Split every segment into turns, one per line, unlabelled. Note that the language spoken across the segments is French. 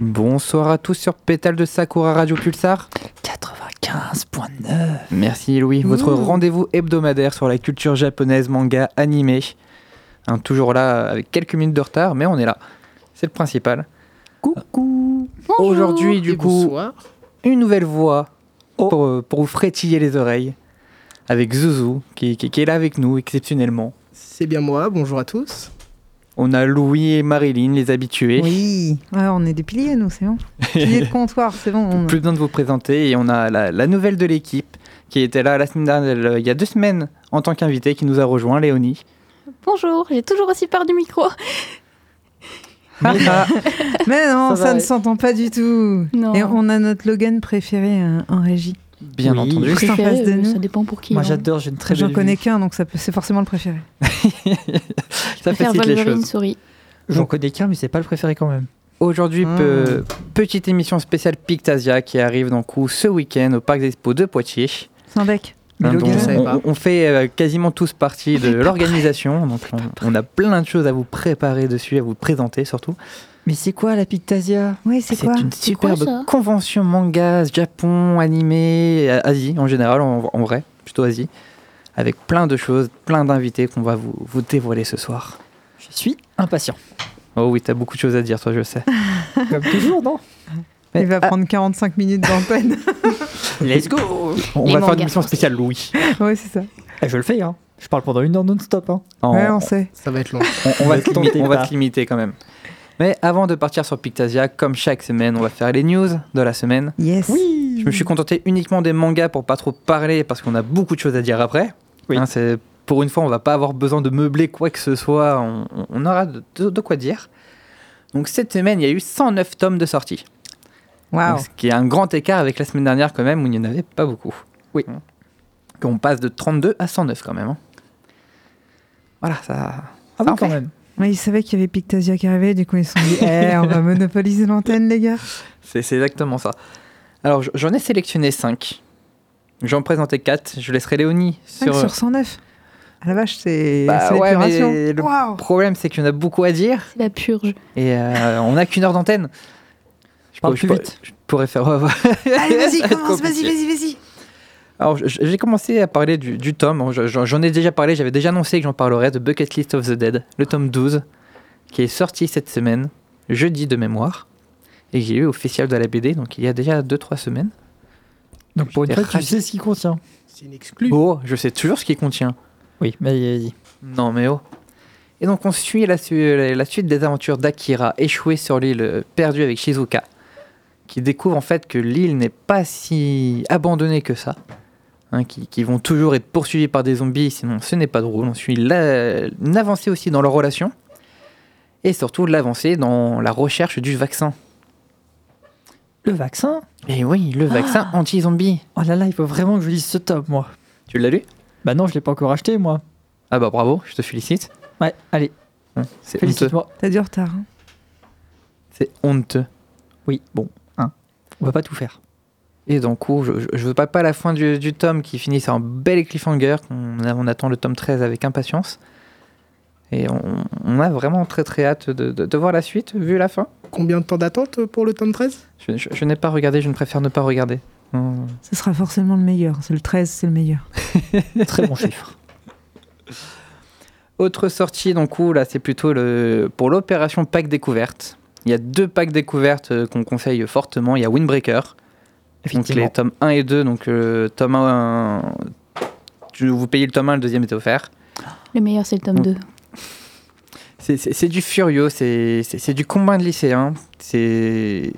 Bonsoir à tous sur Pétale de Sakura Radio Pulsar.
95.9.
Merci Louis, votre rendez-vous hebdomadaire sur la culture japonaise, manga, animé. Hein, toujours là avec quelques minutes de retard, mais on est là. C'est le principal.
Coucou.
Aujourd'hui, du
Et
coup,
bonsoir.
une nouvelle voix
Oh.
pour, euh, pour vous frétiller les oreilles. Avec qui, qui- qui est là avec nous exceptionnellement.
C'est bien moi, bonjour à tous.
On a Louis et Marilyn, les habitués.
Oui, ouais, on est des piliers, nous, c'est bon. Piliers de comptoir, c'est bon. on-
Plus besoin de vous présenter. Et on a la, la nouvelle de l'équipe qui était là la semaine dernière, euh, il y a deux semaines en tant qu'invité, qui nous a rejoint, Léonie.
Bonjour, j'ai toujours aussi peur du micro.
Ah,
Mais non,
Ça
ne s'entend pas du tout.
Non.
Et on a notre Logan préféré euh, en régie.
Bien
Oui.
entendu.
Juste en
Préféré,
face de nous.
Ça dépend pour qui.
Moi
hein.
j'adore, j'ai une très
J'en connais qu'un, donc c'est forcément le préféré.
Ça
Préfère
facilite les
Wolverine
choses.
souris.
J'en connais qu'un, mais c'est pas le préféré quand même.
Aujourd'hui,
Ah.
pe- petite émission spéciale Pictasia qui arrive donc coup ce week-end au Parc des Expos de Poitiers.
Sans bec.
Hein, on, fait euh, quasiment tous partie de l'organisation. Donc on, on a plein de choses à vous préparer dessus, à vous présenter surtout.
Mais c'est quoi la Pictasia
Oui, c'est quoi
une
C'est
superbe convention manga, Japon, animé, euh, Asie en général, en, en vrai, plutôt Asie. Avec plein de choses, plein d'invités qu'on va vous, vous dévoiler ce soir.
Je suis impatient.
Oh oui, t'as beaucoup de choses à dire, toi, je sais.
Comme toujours, non
Mais-
Il va
ah,
prendre 45 minutes d'antenne.
Let's go
on
Les
va faire une émission spéciale Louis.
ouais, c'est ça.
Eh, Je le fais, hein. Je parle pendant une heure non-stop. Hein.
En-
Ouais, on sait.
Ça va être long.
on, on va
tentez
on va se limiter quand même. Mais avant de partir sur Pictasia, comme chaque semaine, on va faire les news de la semaine.
Yes.
Oui
Je me suis contenté uniquement des mangas pour pas trop parler parce qu'on a beaucoup de choses à dire après.
Oui.
Hein, c'est- pour une fois, on va pas avoir besoin de meubler quoi que ce soit. On, aura de, de- de quoi dire. Donc cette semaine, il y a eu 109 tomes de sortie.
Waouh.
Donc, Ce qui est un grand écart avec la semaine dernière quand même où il n'y en avait pas beaucoup.
Oui.
Hein. On passe de 32 à 109 quand même. hein. Voilà, ça...
Ah
ça
oui, quand
fait.
même.
Mais ils savaient qu'il y avait Pictasia qui arrivait, du coup ils se sont dit, eh, on va monopoliser l'antenne, les gars.
C'est exactement ça. Alors j'en ai sélectionné 5. J'en présentais 4. Je laisserai Léonie
5
sur...
sur 109. Ah la vache, c'est
Bah ouais, le problème c'est qu'il y en a beaucoup à dire.
C'est la purge.
Et euh, on n'a qu'une heure d'antenne. Je
Parle
pourrais-
plus
je
vite.
pourrais- Je pourrais faire.
Allez, vas-y, commence, vas-y, vas-y, vas-y.
Alors, j'ai commencé à parler du, du tome. Je- J'en ai déjà parlé, j'avais déjà annoncé que j'en parlerais de Bucket List of the Dead, le tome 12, qui est sorti cette semaine, jeudi de mémoire, et que j'ai eu au Festival de la BD, donc il y a déjà 2-3 semaines.
Donc pour une fois, tu sais ce qu'il contient.
C'est une exclue.
Oh, je sais toujours ce qu'il contient.
Oui, mais vas-y.
Non, mais oh. Et donc, on suit la, su- la suite des aventures d'Akira, échoué sur l'île euh, perdue avec Shizuka, qui découvre en fait que l'île n'est pas si abandonnée que ça, hein, qui, qui vont toujours être poursuivis par des zombies, sinon ce n'est pas drôle. On suit la- une avancée aussi dans leur relation, et surtout l'avancée dans la recherche du vaccin.
Le vaccin
Et oui, le vaccin anti-zombie.
Oh là là, il faut vraiment que je lise ce top, moi.
Tu l'as lu?
Bah non, je l'ai pas encore acheté, moi.
Ah bah bravo, je te félicite.
Ouais, allez,
Hein, C'est honteux.
félicite-moi.
T'as du retard. hein.
C'est honteux.
Oui, bon, hein. On va pas tout faire.
Et donc, je, je veux pas pas la fin du, du tome qui finit sur un bel cliffhanger. On, attend le tome 13 avec impatience. Et on, on a vraiment très très hâte de, de- de voir la suite, vu la fin.
Combien de temps d'attente pour le tome 13
Je, je- je n'ai pas regardé, je ne préfère ne pas regarder. Hum.
Ce sera forcément le meilleur. C'est le 13, c'est le meilleur.
Très bon chiffre.
Autre sortie, donc, coup, là, c'est plutôt le, pour l'opération pack découverte. Il y a deux packs découvertes euh, qu'on conseille fortement. Il y a Windbreaker, donc les tomes 1 et 2. Donc, euh, tome 1, tu- vous payez le tome 1, le deuxième était offert.
Le meilleur, c'est le tome
Mm.
2.
C'est- du Furio, c'est c'est- c'est du combat de lycéens. C'est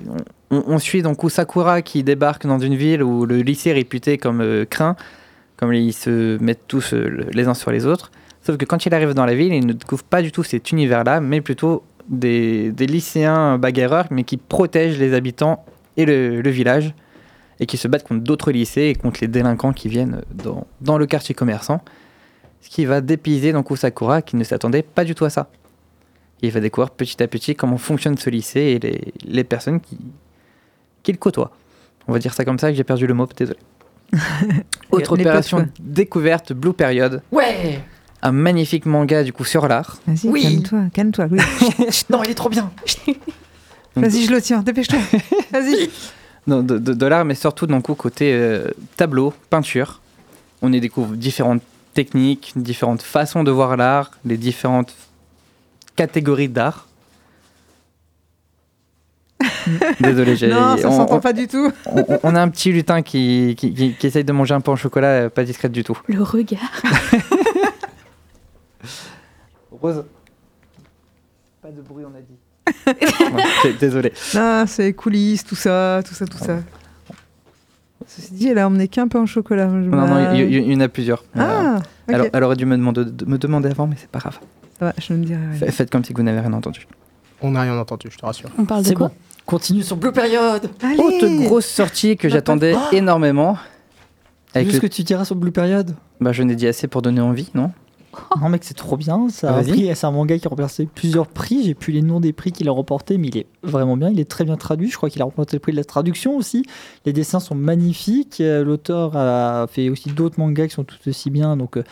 on, on suit donc Sakura qui débarque dans une ville où le lycée est réputé comme euh, craint, comme ils se mettent tous euh, les uns sur les autres. Sauf que quand il arrive dans la ville, il ne découvre pas du tout cet univers-là, mais plutôt des, des lycéens bagarreurs, mais qui protègent les habitants et le, le village, et qui se battent contre d'autres lycées et contre les délinquants qui viennent dans, dans le quartier commerçant. Ce qui va dépayser donc Sakura qui ne s'attendait pas du tout à ça. Et il va découvrir petit à petit comment fonctionne ce lycée et les, les personnes qui, qui le côtoient. On va dire ça comme ça, que j'ai perdu le mot, désolé. Autre opération
potes,
découverte, Blue Period.
Ouais
Un magnifique manga du coup sur l'art.
Vas-y,
Oui.
calme-toi, calme-toi. Oui.
Non, il est trop bien
Vas-y, je le tiens, dépêche-toi. Vas-y.
Non, de, de- de l'art, mais surtout donc, au côté euh, tableau, peinture. On y découvre différentes techniques, différentes façons de voir l'art, les différentes catégories d'art. Désolé, j'ai.
Non, ça
on,
s'entend
on-
pas du tout.
on- on a un petit lutin qui, qui, qui- qui essaye de manger un peu en chocolat, euh, pas discrète du tout.
Le regard.
Rose. Pas de bruit, on a dit. Ouais, désolé.
Non, c'est coulisses, tout ça, tout ça, tout ça. Ceci dit, elle a emmené qu'un peu en chocolat. Je
Non, non, il y, en a plusieurs. Euh,
Ah, ok.
elle, elle aurait dû me demander, de me demander avant, mais c'est pas grave.
Ça va, je ne dirai rien.
Faites comme si vous n'avez rien entendu.
On n'a rien entendu, je te rassure.
On parle de
C'est
quoi
bon. Continue sur Blue Period.
Allez
Autre grosse sortie que j'attendais
pas-
énormément. Avec
Juste
le-
ce que tu diras sur Blue Period?
Bah, je n'ai dit assez pour donner envie, non?
Non mec c'est trop bien, ça. A
Vas-y.
pris- c'est un manga qui a remporté plusieurs prix, j'ai plus les noms des prix qu'il a remporté mais il est vraiment bien, il est très bien traduit, je crois qu'il a remporté le prix de la traduction aussi, les dessins sont magnifiques, Euh, l'auteur a fait aussi d'autres mangas qui sont tout aussi bien. Donc euh,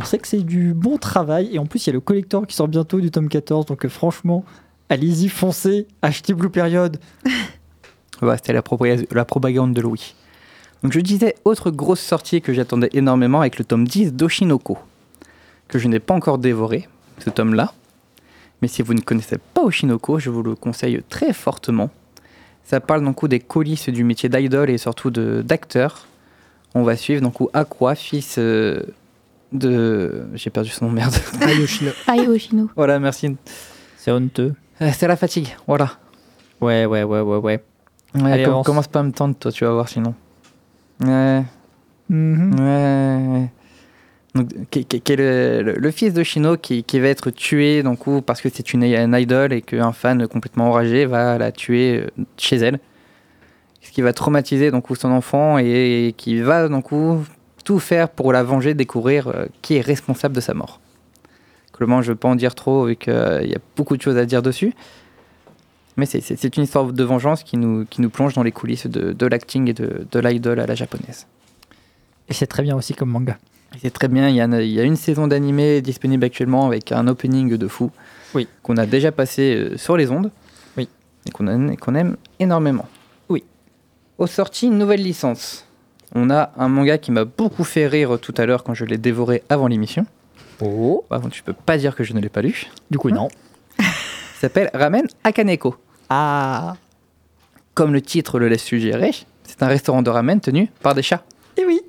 on sait que c'est du bon travail. Et en plus il y a le collector qui sort bientôt du tome 14 donc euh, franchement allez-y foncez, achetez Blue Period.
Ouais, C'était la, la propagande de Louis. Donc je disais, autre grosse sortie que j'attendais énormément avec le tome 10 d'Oshinoko, que je n'ai pas encore dévoré, ce tome-là. Mais si vous ne connaissez pas Oshinoko, je vous le conseille très fortement. Ça parle donc des coulisses du métier d'idol et surtout de- d'acteur. On va suivre donc Aqua, fils euh, de... J'ai perdu son nom, merde.
Ayoshino.
Ai Oshino.
voilà, merci.
C'est honteux.
Euh, C'est la fatigue, voilà.
Ouais ouais ouais ouais ouais.
Ouais,
Allez,
com-
avance.
commence pas à me tendre, toi, tu vas voir sinon. Ouais.
Mhm.
Ouais. Donc, qui, est le, fils de Shino qui, va être tué donc, ou parce que c'est une, idole et qu'un fan complètement enragé va la tuer euh, chez elle. Ce qui va traumatiser donc, son enfant et, qui va donc, ou tout faire pour la venger, découvrir euh, qui est responsable de sa mort. Clairement, je ne veux pas en dire trop vu qu'il y a beaucoup de choses à dire dessus. Mais c'est- une histoire de vengeance qui nous, plonge dans les coulisses de, l'acting et de, de l'idole à la japonaise.
Et c'est très bien aussi comme manga.
C'est très bien, il y, a, il y a une saison d'animé disponible actuellement avec un opening de fou
Oui.
qu'on a déjà passé euh, sur les ondes
Oui.
et qu'on aime énormément.
Oui.
Aux sorties, nouvelle licence. On a un manga qui m'a beaucoup fait rire tout à l'heure quand je l'ai dévoré avant l'émission.
Oh.
Par contre, je peux pas dire que je ne l'ai pas lu.
Du coup non.
Il s'appelle Ramen Akaneko.
Ah.
Comme le titre le laisse suggérer, c'est un restaurant de ramen tenu par des chats.
Et oui.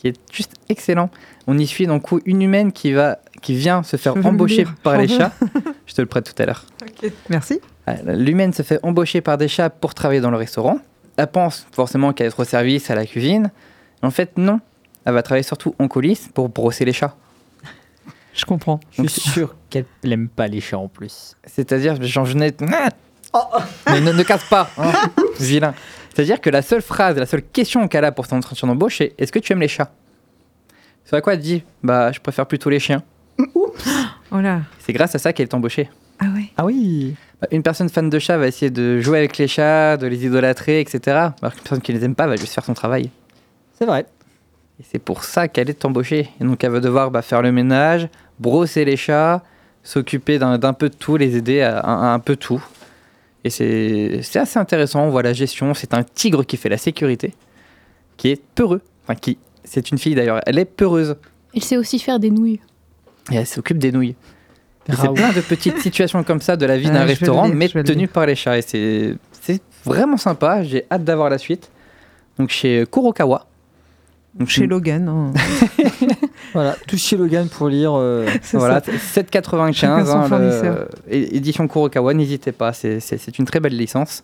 Qui est juste excellent. On y suit donc une humaine qui, va, qui vient se faire embaucher
lire.
par les
veux.
chats. Je te le prête tout à l'heure.
Ok, Merci.
Ah, L'humaine se fait embaucher par des chats pour travailler dans le restaurant. Elle pense forcément qu'elle est au service, à la cuisine. En fait, non. Elle va travailler surtout en coulisses pour brosser les chats.
Je comprends.
Je suis sûr qu'elle n'aime pas les chats en plus.
C'est-à-dire, genre, je n'ai... Mais ne, ne casse pas, hein, vilain. C'est-à-dire que la seule phrase, la seule question qu'elle a pour son entretien d'embauche, c'est Est-ce que tu aimes les chats? C'est à quoi elle dit Bah, je préfère plutôt les chiens.
Oh là.
C'est grâce à ça qu'elle est embauchée.
Ah ouais.
Ah oui.
Bah, Une personne fan de chats va essayer de jouer avec les chats, de les idolâtrer, etc. Alors qu'une personne qui les aime pas va juste faire son travail.
C'est vrai.
Et c'est pour ça qu'elle est embauchée. Et donc elle va devoir bah, faire le ménage, brosser les chats, s'occuper d'un d'un peu de tout, les aider à, à un peu tout. Et c'est c'est assez intéressant, on voit la gestion. C'est un tigre qui fait la sécurité, qui est peureux. Enfin, qui, c'est une fille d'ailleurs, elle est peureuse.
Elle sait aussi faire des nouilles.
Et elle s'occupe des nouilles. C'est
Raoult.
plein de petites situations comme ça de la vie
Ah,
d'un restaurant,
lire,
mais
je vais le
tenu
lire.
par les chats. Et c'est c'est vraiment sympa. J'ai hâte d'avoir la suite. Donc chez Kurokawa. Donc
Chez Logan. hein.
Voilà, tout chez Logan pour lire. euh,
C'est
Voilà,
ça.
7,95
Chacun son
hein, le- é- édition Kurokawa, n'hésitez pas, c'est- une très belle licence.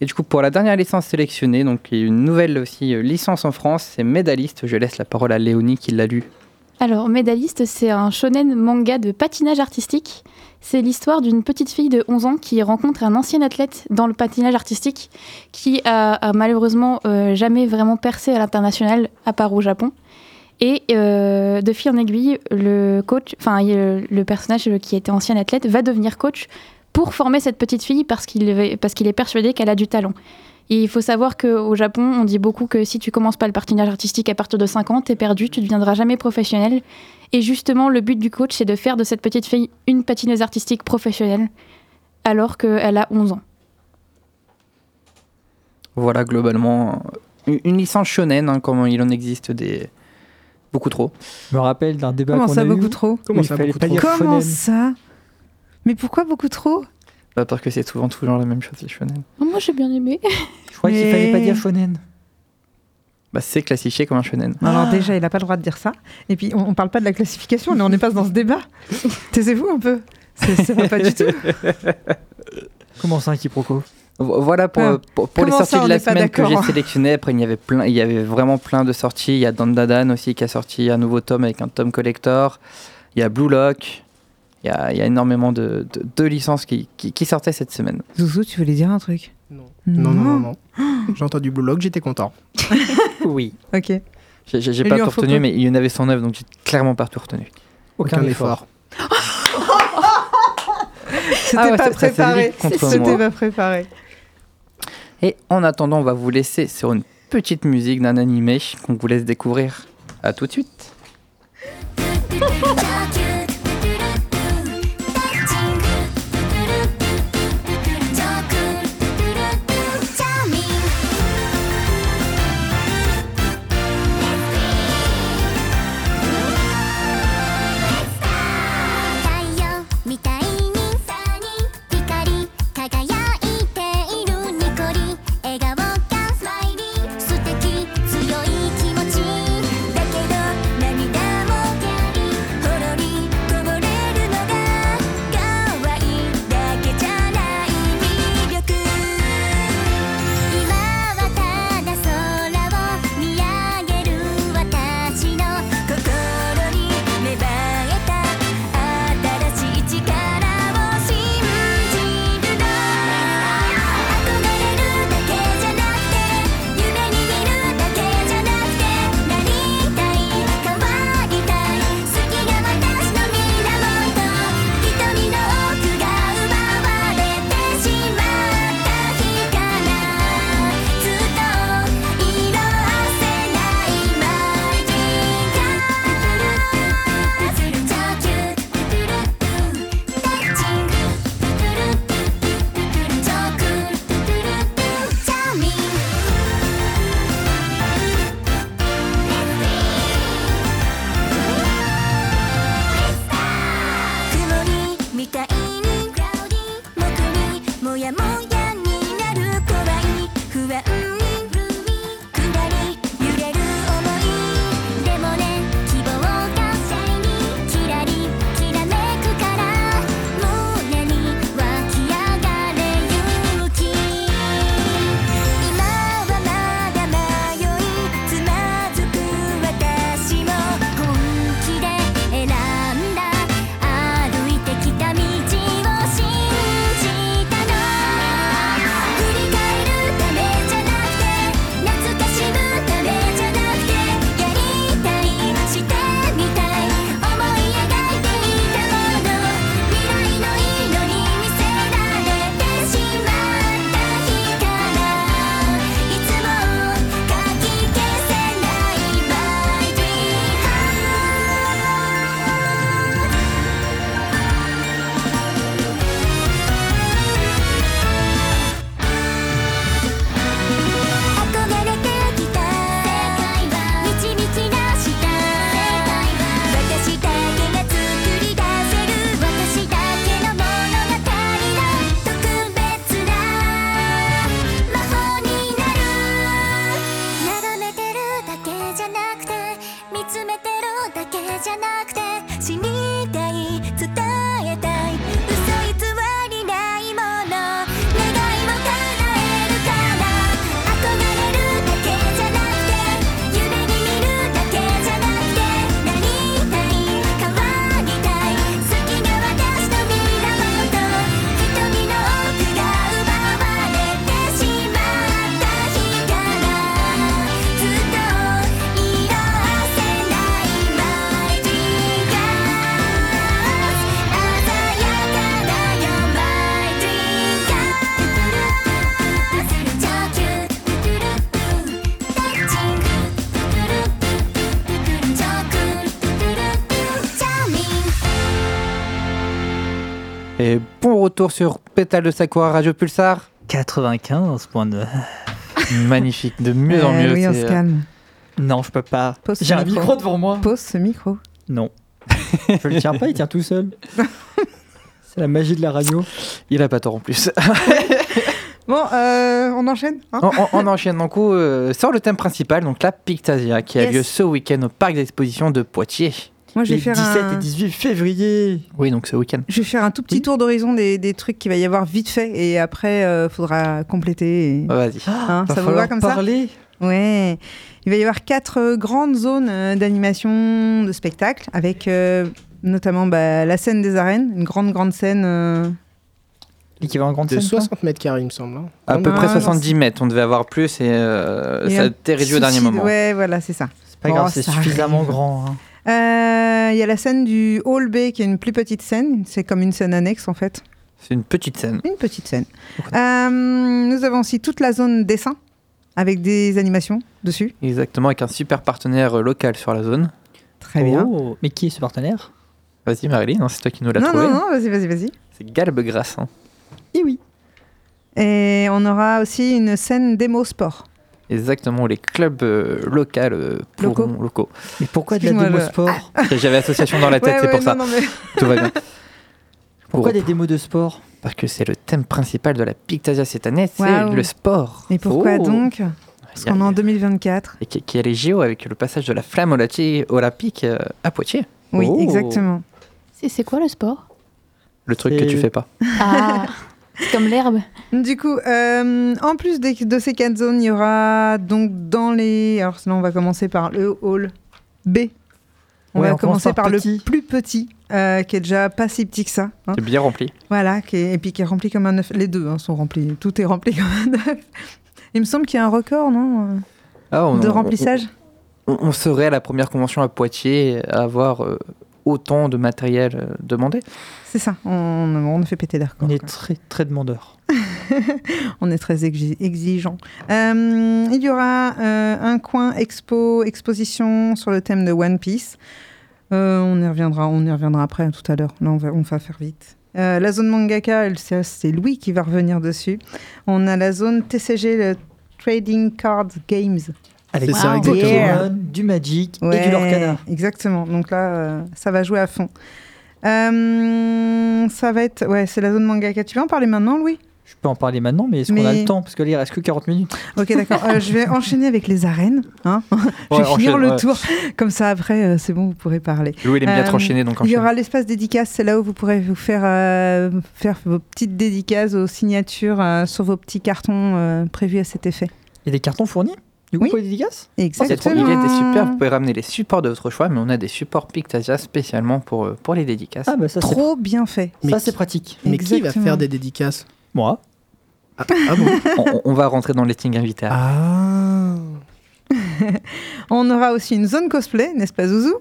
Et du coup, pour la dernière licence sélectionnée, donc il y a une nouvelle aussi euh, licence en France, c'est Médaliste. Je laisse la parole à Léonie qui l'a lu.
Alors, Médaliste, c'est un shonen manga de patinage artistique. C'est l'histoire d'une petite fille de 11 ans qui rencontre un ancien athlète dans le patinage artistique qui a, a malheureusement euh, jamais vraiment percé à l'international, à part au Japon. Et euh, de fil en aiguille, le coach, enfin le personnage qui était ancien athlète va devenir coach pour former cette petite fille parce qu'il est, persuadé qu'elle a du talent. Il faut savoir qu'au Japon, on dit beaucoup que si tu commences pas le patinage artistique à partir de 5 ans, t'es perdu, tu ne deviendras jamais professionnel. Et justement, le but du coach, c'est de faire de cette petite fille une patineuse artistique professionnelle. alors qu'elle a 11 ans.
Voilà, globalement, une une licence shonen, hein, comme il en existe des beaucoup trop.
Je me rappelle d'un débat
Comment
qu'on
ça, beaucoup trop
Comment ça, beaucoup trop
Comment ça Mais pourquoi beaucoup trop
Bah, parce que c'est souvent toujours la même chose, les shonen.
Oh, moi j'ai bien aimé.
Je crois qu'il
Mais-
fallait pas dire shonen.
Bah, c'est classifié comme un shonen.
Alors déjà, il n'a pas le droit de dire ça. Et puis, on, on parle pas de la classification, là, on est pas dans ce débat. Taisez-vous un peu. C'est pas, pas du tout.
Comment ça, un quiproquo?
Voilà pour,
Ah.
pour, pour les sorties
ça,
de la semaine que j'ai sélectionnées. Après, il y avait plein, il y avait vraiment plein de sorties. Il y a Dandadan aussi qui a sorti un nouveau tome avec un tome collector. Il y a Blue Lock. Il y a, il y a énormément de, de, de licences qui, qui, qui sortaient cette semaine.
Zouzou, tu voulais dire un truc?
Non.
Non.
Non, non, non. J'ai entendu Blue Lock, j'étais content.
Oui.
Ok.
J'ai pas tout retenu, mais il y en avait 109, donc j'ai clairement pas tout retenu.
Aucun, effort.
C'était
Ah ouais,
préparé. C'était pas préparé.
Et en attendant, on va vous laisser sur une petite musique d'un animé qu'on vous laisse découvrir. À tout de suite.「
retour sur Pétale de Sakura Radio Pulsar.
95.9.
Magnifique, de mieux en
Euh,
mieux.
oui, on
c'est,
se
euh,
calme.
Non, je peux pas.
Pose
J'ai
ce
un
micro.
micro devant moi.
Pose ce micro.
Non. je le tiens pas, il tient tout seul. C'est la magie de la radio.
Il a pas tort en plus.
Bon, euh, on enchaîne hein
on, on- on enchaîne donc euh, sur le thème principal, donc la Pictasia, qui a lieu ce week-end au parc d'exposition de Poitiers.
Moi, je vais,
Les
faire
17
un...
et 18 février.
Oui, donc ce week-end.
je vais faire un tout petit
Oui.
tour d'horizon des, des trucs qu'il va y avoir vite fait et après, il faudra compléter. et-
Vas-y.
Hein,
Va
ça vous va comme ça
parler.
Ouais. Il va y avoir quatre euh, grandes zones euh, d'animation, de spectacle, avec euh, notamment bah, la scène des arènes, une grande, grande scène. euh,
L'équivalent grande
De
scène. quoi.
60 mètres carrés, il me semble. hein.
À peu
Ah,
près
non,
70 mètres, on devait avoir plus et, euh,
Et
ça a été réduit au dernier moment.
Ouais, voilà, c'est ça.
C'est pas
Oh,
grave, c'est
ça
suffisamment
arrive.
grand. hein.
Euh, Il y a la scène du Hall B qui est une plus petite scène. C'est comme une scène annexe en fait.
C'est une petite scène.
Une petite scène. Euh, nous avons aussi toute la zone dessin avec des animations dessus.
Exactement, avec un super partenaire local sur la zone.
Très bien.
Oh, Mais qui est ce partenaire?
Vas-y Marilyn, hein, c'est toi qui nous l'as
Non,
trouvé.
non, non, vas-y, vas-y, vas-y.
C'est Galbe Grasse. hein.
Eh oui.
Et on aura aussi une scène démo sport.
Exactement, les clubs euh, locaux, euh,
Locaux.
locaux.
Mais pourquoi de la démo
le-
sport
J'avais association dans la tête,
Ouais,
c'est
ouais,
pour ça.
non, mais-
Tout va bien.
Pourquoi
Pour-
des démos de sport
Parce que c'est le thème principal de la Pictasia cette année, c'est le sport.
Et pourquoi
Oh.
donc Parce
a-
qu'on est en 2024.
Et qui, est les JO avec le passage de la flamme olympique euh, à Poitiers.
Oui,
Oh.
exactement.
C'est quoi le sport?
Le truc que tu fais pas.
Ah, comme l'herbe.
Du coup, euh, en plus de ces quatre zones, il y aura donc dans les. Alors, sinon, on va commencer par le hall B. On
Ouais,
va
on
commencer
par
par, le plus petit, euh, qui est déjà pas si petit que ça. hein.
C'est bien rempli.
Voilà, qui est- et puis qui est rempli comme un œuf. Les deux hein, sont remplis. Tout est rempli comme un œuf. Il me semble qu'il y a un record, non
Ah, on-
De
on-
remplissage?
On, on serait à la première convention à Poitiers à avoir euh, autant de matériel euh, demandé.
C'est ça, on, on a fait péter records.
On est
quoi.
très très demandeur.
On est très exi- exigeant. Euh, il y aura euh, un coin expo, exposition sur le thème de One Piece. Euh, on y reviendra, on y reviendra après tout à l'heure. Là, on va, on va faire vite. Euh, la zone mangaka, c'est Louis qui va revenir dessus. On a la zone TCG, le Trading Card Games.
Avec
ça,
Wow.
exactement.
Pokémon, du Magic et du Lorcana.
Exactement. Donc là, euh, ça va jouer à fond. Euh, ça va être. Ouais, c'est la zone mangaka. Tu veux en parler maintenant, Louis?
Je peux en parler maintenant, mais est-ce qu'on a le temps? Parce que là, il reste que 40 minutes.
Ok, d'accord. Euh, je vais enchaîner avec les arènes. Hein je
Ouais,
vais finir
enchaîne,
le
ouais.
tour. Comme ça, après, euh, c'est bon, vous pourrez parler.
Louis, il aime bien être enchaîné, donc
Il y aura l'espace dédicace. C'est là où vous pourrez vous faire, euh, faire vos petites dédicaces aux signatures euh, sur vos petits cartons euh, prévus à cet effet.
Il y a des cartons fournis? Du coup,
Oui.
pour les dédicaces
C'est trop-
Exactement.
Il était super, vous pouvez ramener les supports de votre choix, mais on a des supports Pictasia spécialement pour, euh, pour les dédicaces.
Ah, bah ça,
Trop bien fait.
Mais
ça, c'est pratique.
Mais qui va faire des dédicaces
Moi.
ah, ah bon
on, on va rentrer dans le listing invité.
Ah
On aura aussi une zone cosplay, n'est-ce pas, Zouzou?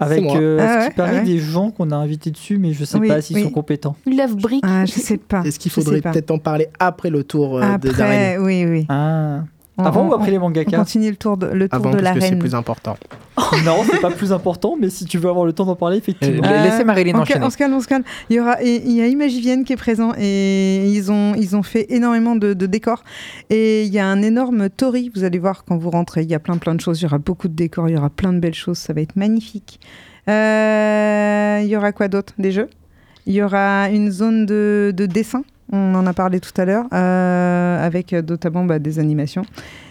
Avec, euh,
Ah
ce
ouais,
qui paraît,
ah ouais.
des gens qu'on a invités dessus, mais je sais
Oui,
pas s'ils
oui.
sont compétents.
Love brick.
Ah, je sais pas.
Est-ce qu'il
sais
faudrait peut-être en parler après le tour euh,
Après, oui, oui.
Ah.
On-
Avant
on-
ou après les
On
mangaka
continue le tour de, le tour
Avant,
de
parce que c'est plus important.
Non, c'est pas plus important, mais si tu veux avoir le temps d'en parler, effectivement.
Euh, Laissez Marilyn
on,
enchaîner.
on se calme, on se calme. Il y aura, et- il y a Imagivienne qui est présent et ils ont, ils ont fait énormément de, de décors. Et il y a un énorme tori. Vous allez voir quand vous rentrez. Il y a plein, plein de choses. Il y aura beaucoup de décors. Il y aura plein de belles choses. Ça va être magnifique. Euh, il y aura quoi d'autre Des jeux? Il y aura une zone de, de dessin. On en a parlé tout à l'heure, euh, avec euh, notamment bah, des animations.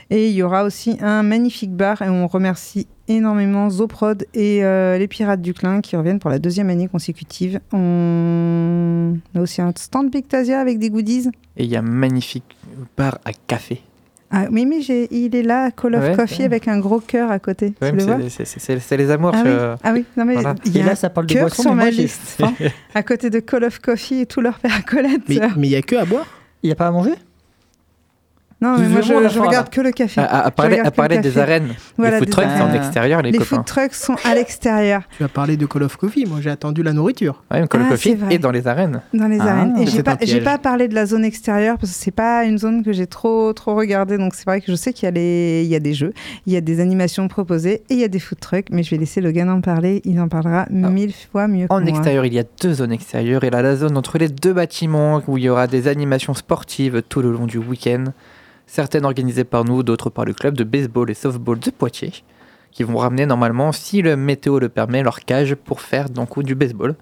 Et il y aura aussi un magnifique bar et on remercie énormément Zoprod et euh, les Pirates du Clin qui reviennent pour la deuxième année consécutive. On a aussi un stand Pictasia avec des goodies.
Et il y a un magnifique bar à café.
Ah, j'ai- il est là, Call of
Ouais,
Coffee
ouais.
avec un gros cœur à côté.
Ouais,
tu
mais
le vois
c'est- c'est- c'est c'est les amours.
ah, oui. ah oui, non mais
Voilà.
il y
Et
a
là,
un
ça parle de
cœur
boisson,
sur ma liste.
faim.
à côté de Call of Coffee et tout leur père à Colette.
Mais il n'y a que à boire?
Il n'y a pas à manger?
Non, mais moi, je, je regarde que le café.
À, à parler, à des arènes.
Voilà,
les food trucks, c'est en extérieur, les,
Les
copains.
food trucks sont à l'extérieur,
Tu as parlé de Call of Coffee, moi j'ai attendu la nourriture.
Ouais, Call of
Ah,
Coffee
c'est vrai.
et dans les arènes.
dans les
Ah,
arènes. Et j'ai pas, pas parlé de la zone extérieure parce que c'est pas une zone que j'ai trop, trop regardée. Donc c'est vrai que je sais qu'il y, a les- il y a des jeux, il y a des animations proposées et il y a des food trucks. Mais je vais laisser Logan en parler. Il en parlera mille fois mieux que
En
moi.
extérieur, il y a deux zones extérieures. Et là, la zone entre les deux bâtiments où il y aura des animations sportives tout le long du week-end. Certaines organisées par nous, d'autres par le club de baseball et softball de Poitiers, qui vont ramener normalement, si le météo le permet, leur cage pour faire donc du baseball.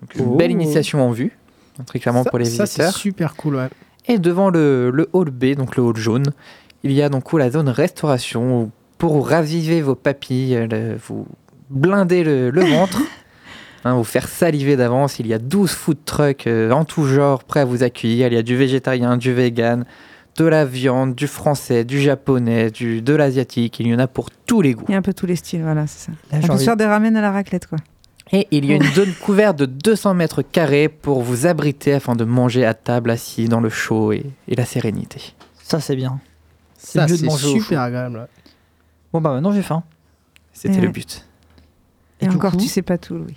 Donc, une
Oh.
belle initiation en vue, très clairement
ça,
pour les
ça, c'est
visiteurs.
super cool, ouais.
Et devant le, le hall B, donc le hall jaune, il y a donc la zone restauration pour raviver vos papilles, le- vous blinder le, le ventre, hein, vous faire saliver d'avance. Il y a 12 food trucks euh, en tout genre prêts à vous accueillir. Il y a du végétarien, du vegan, de la viande, du français, du japonais, du, de l'asiatique. Il y en a pour tous les goûts.
Il y a un peu tous les styles, voilà, c'est ça.
Là,
On
j'ai
peut
envie-
se faire des ramen à la raclette, quoi.
Et il y a une zone couverte de 200 mètres carrés pour vous abriter afin de manger à table assis dans le chaud et, et la sérénité.
Ça, c'est bien. C'est
Ça,
mieux de
c'est
manger au chaud.
super agréable. ouais.
Bon, bah maintenant, j'ai faim.
C'était
Ouais.
le but.
Et, encore,
coup,
tu sais pas tout, Louis.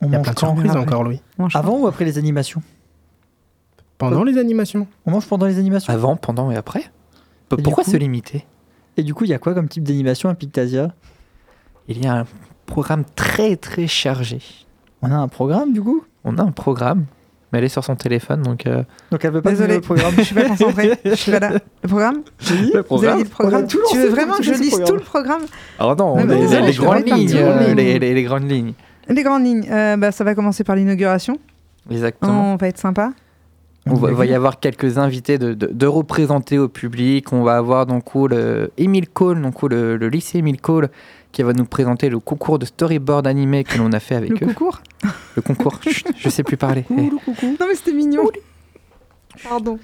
On
Il y a
mange
plein de
quand
encore, Louis.
Avant ou après les animations
Pendant les animations.
On mange pendant les animations
Avant, pendant et après P- Pourquoi
coup
se limiter
Et du coup, il y a quoi comme type d'animation à Pictasia
Il y a un programme très très chargé.
On a un programme, du coup
On a un programme, mais elle est sur son téléphone, donc euh,
Donc, elle veut pas le programme.
Je suis pas concentrée. Je suis pas là. Le programme
Le
Vous avez dit le programme
On a tout
Tu veux vraiment que je lise tout le programme
Oh non,
Mais
les,
non,
les-
désolé,
les
je peux
grandes lignes, euh, les, les- les grandes lignes.
Les grandes lignes, euh, bah, ça va commencer par l'inauguration.
Exactement.
On va être sympa.
On va, va y avoir quelques invités de, de, de représenter au public. On va avoir donc le Émile Cole, donc le, le lycée Émile Cole, qui va nous présenter le concours de storyboard animé que l'on a fait avec
Le
eux.
concours
Le concours, chut, je sais plus parler. Eh.
Non mais c'était mignon. Pardon.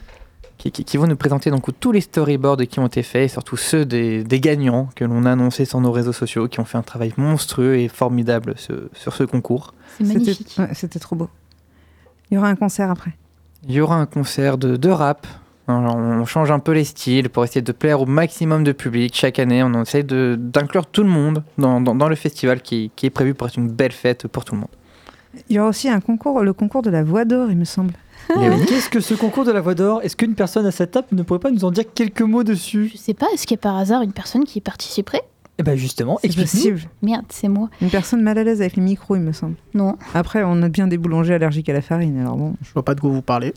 qui, qui- qui vont nous présenter donc tous les storyboards qui ont été faits, et surtout ceux des, des gagnants que l'on a annoncés sur nos réseaux sociaux, qui ont fait un travail monstrueux et formidable ce- sur ce concours.
C'est
C'était
magnifique.
ouais, c'était trop beau. Il y aura un concert après.
Il y aura un concert de, de rap. Alors, on change un peu les styles pour essayer de plaire au maximum de public. Chaque année, on essaie de- d'inclure tout le monde dans, dans- dans le festival qui, qui est prévu pour être une belle fête pour tout le monde.
Il y aura aussi un concours, le concours de la voix d'or, il me semble.
Et
Mais
oui,
qu'est-ce que ce concours de la voix d'or? Est-ce qu'une personne à cette table ne pourrait pas nous en dire quelques mots dessus?
Je sais pas, est-ce qu'il y a par hasard une personne qui y participerait?
Eh ben justement,
C'est possible.
Merde, c'est moi.
Une personne mal à l'aise avec les micros, il me semble.
Non.
Après, on a bien des boulangers allergiques à la farine, alors bon.
Je vois pas de quoi vous parlez.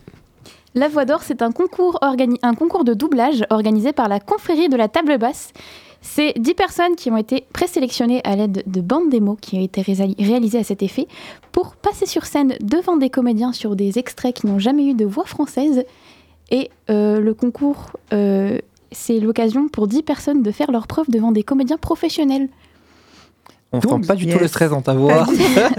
La Voix d'Or, c'est un concours, organi- un concours de doublage organisé par la confrérie de la table basse. C'est 10 personnes qui ont été présélectionnées à l'aide de bandes démos qui ont été réali- réalisées à cet effet pour passer sur scène devant des comédiens sur des extraits qui n'ont jamais eu de voix française. Et euh, le concours, euh, c'est l'occasion pour 10 personnes de faire leur preuve devant des comédiens professionnels.
on
Donc,
sent pas du tout le stress dans ta voix.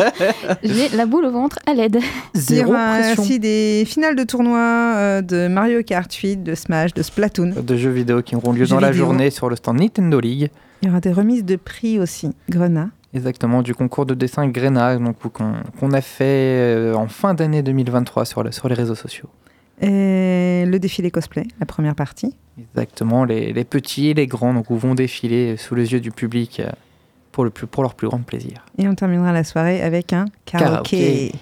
J'ai la boule au ventre à l'aide.
Il y
Zéro
aura
pression.
aussi des finales de tournois euh, de Mario Kart 8, de Smash, de Splatoon.
de jeux vidéo qui auront lieu
Jeux
dans la journée sur le stand Nintendo League.
Il y aura des remises de prix aussi. Grenat.
Exactement, du concours de dessin donc, qu'on a fait euh, en fin d'année 2023 sur, le- sur les réseaux sociaux.
Et le défilé cosplay, la première partie.
Exactement, les, les petits et les grands donc, vont défiler sous les yeux du public euh, pour, le plus, pour leur plus grand plaisir.
Et on terminera la soirée avec un karaoké.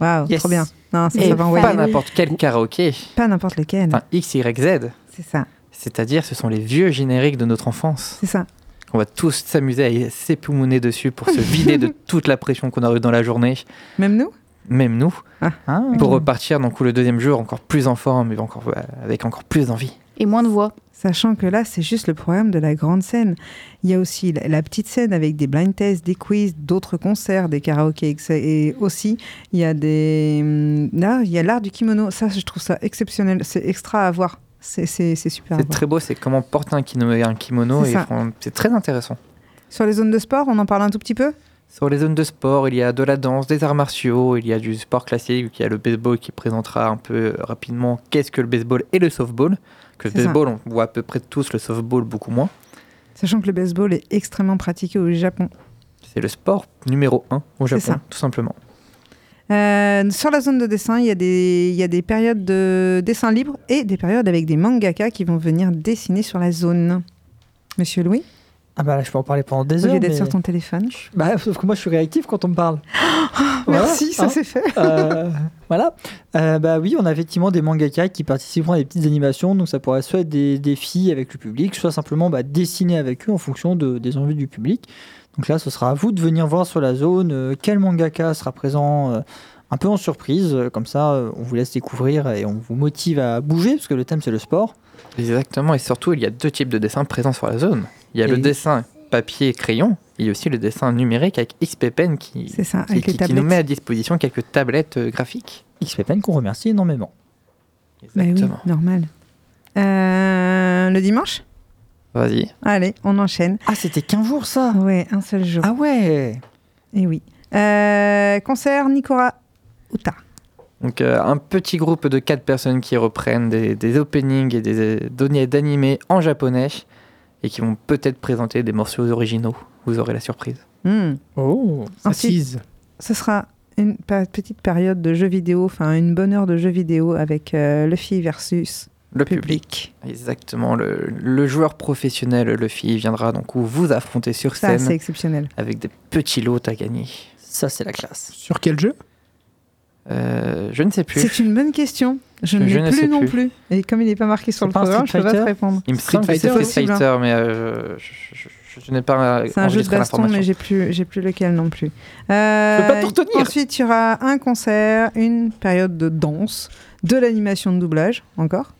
Waouh,
Yes.
trop bien. Non, ça,
Et
ça va envoyer.
pas n'importe quel karaoké,
Pas n'importe lequel.
enfin XYZ,
C'est ça,
c'est-à-dire ce sont les vieux génériques de notre enfance.
c'est ça.
On va tous s'amuser à s'époumoner dessus pour se vider de toute la pression qu'on a eue dans la journée,
Même nous?
Même nous,
Ah.
pour repartir donc le deuxième jour encore plus en forme et encore, euh, avec encore plus d'envie.
Et moins de voix.
Sachant que là, c'est juste le programme de la grande scène. Il y a aussi la, la petite scène avec des blind tests, des quiz, d'autres concerts, des karaokés. Et aussi, il y a des. hum, Là, il y a l'art du kimono. Ça, je trouve ça exceptionnel. C'est extra à voir. C'est c'est- c'est super.
C'est très beau, c'est comment porter un kimono, un kimono
C'est
et c'est très intéressant.
Sur les zones de sport, on en parle un tout petit peu?
Sur les zones de sport, il y a de la danse, des arts martiaux, il y a du sport classique, il y a le baseball qui présentera un peu rapidement qu'est-ce que le baseball et le softball. Que le
ça.
baseball, on voit à peu près tous, le softball beaucoup moins.
Sachant que le baseball est extrêmement pratiqué au Japon.
C'est le sport numéro un au Japon,
ça.
tout simplement.
Euh, sur la zone de dessin, il y, a des, il y a des périodes de dessin libre et des périodes avec des mangaka qui vont venir dessiner sur la zone. Monsieur Louis,
Ah bah là, je peux en parler pendant des heures.
lieu d'être
mais-
sur ton téléphone.
Bah, sauf que moi, je suis réactif quand on me parle. Voilà,
Merci, ça
hein.
c'est fait.
Euh, voilà. Euh, bah oui, on a effectivement des mangaka qui participeront à des petites animations. Donc ça pourrait soit être des défis avec le public, soit simplement bah, dessiner avec eux en fonction de- des envies du public. Donc là, ce sera à vous de venir voir sur la zone euh, quel mangaka sera présent euh, un peu en surprise. Comme ça, euh, on vous laisse découvrir et on vous motive à bouger parce que le thème c'est le sport.
Exactement, et surtout, il y a deux types de dessins présents sur la zone. Il y a
Et
le
oui.
dessin papier et crayon, il y a aussi le dessin numérique avec XP Pen qui,
ça,
qui,
avec
qui- qui nous met à disposition quelques tablettes euh, graphiques.
XP Pen qu'on remercie énormément.
Bah oui,
Exactement.
normal. Euh, le dimanche?
Vas-y.
Allez, on enchaîne.
Ah, c'était 15 jours ça?
Ouais, un seul jour.
Ah ouais
Et oui. Euh, concert Nikora Uta.
Donc euh, un petit groupe de quatre personnes qui reprennent des, des openings et des euh, données d'animés en japonais et qui vont peut-être présenter des morceaux originaux. Vous aurez la surprise.
Hmm.
Oh
Ensuite,
tease.
ce sera une petite période de jeux vidéo, enfin une bonne heure de jeux vidéo avec euh, Luffy versus
Le public.
public.
Exactement. Le, le joueur professionnel, Luffy, viendra donc où vous affronter sur
Ça, c'est
scène
exceptionnel.
avec des petits lots à gagner.
Ça, c'est la classe.
Sur quel jeu?
Euh, je ne sais plus.
C'est une bonne question. Je ne l'ai
ne
plus
sais
non
plus.
Et comme il n'est pas marqué sur le programme, je
Street
peux pas te
Fighter
répondre.
Il me
Street
semble que c'est
Fighter,
Street
possible, hein.
Fighter, mais euh, je, je- je- je n'ai pas.
C'est un jeu de baston, mais
l'information.
j'ai plus, j'ai plus lequel non plus. Euh,
Je peux pas tout retenir.
Ensuite, il y aura un concert, une période de danse, de l'animation de doublage, encore.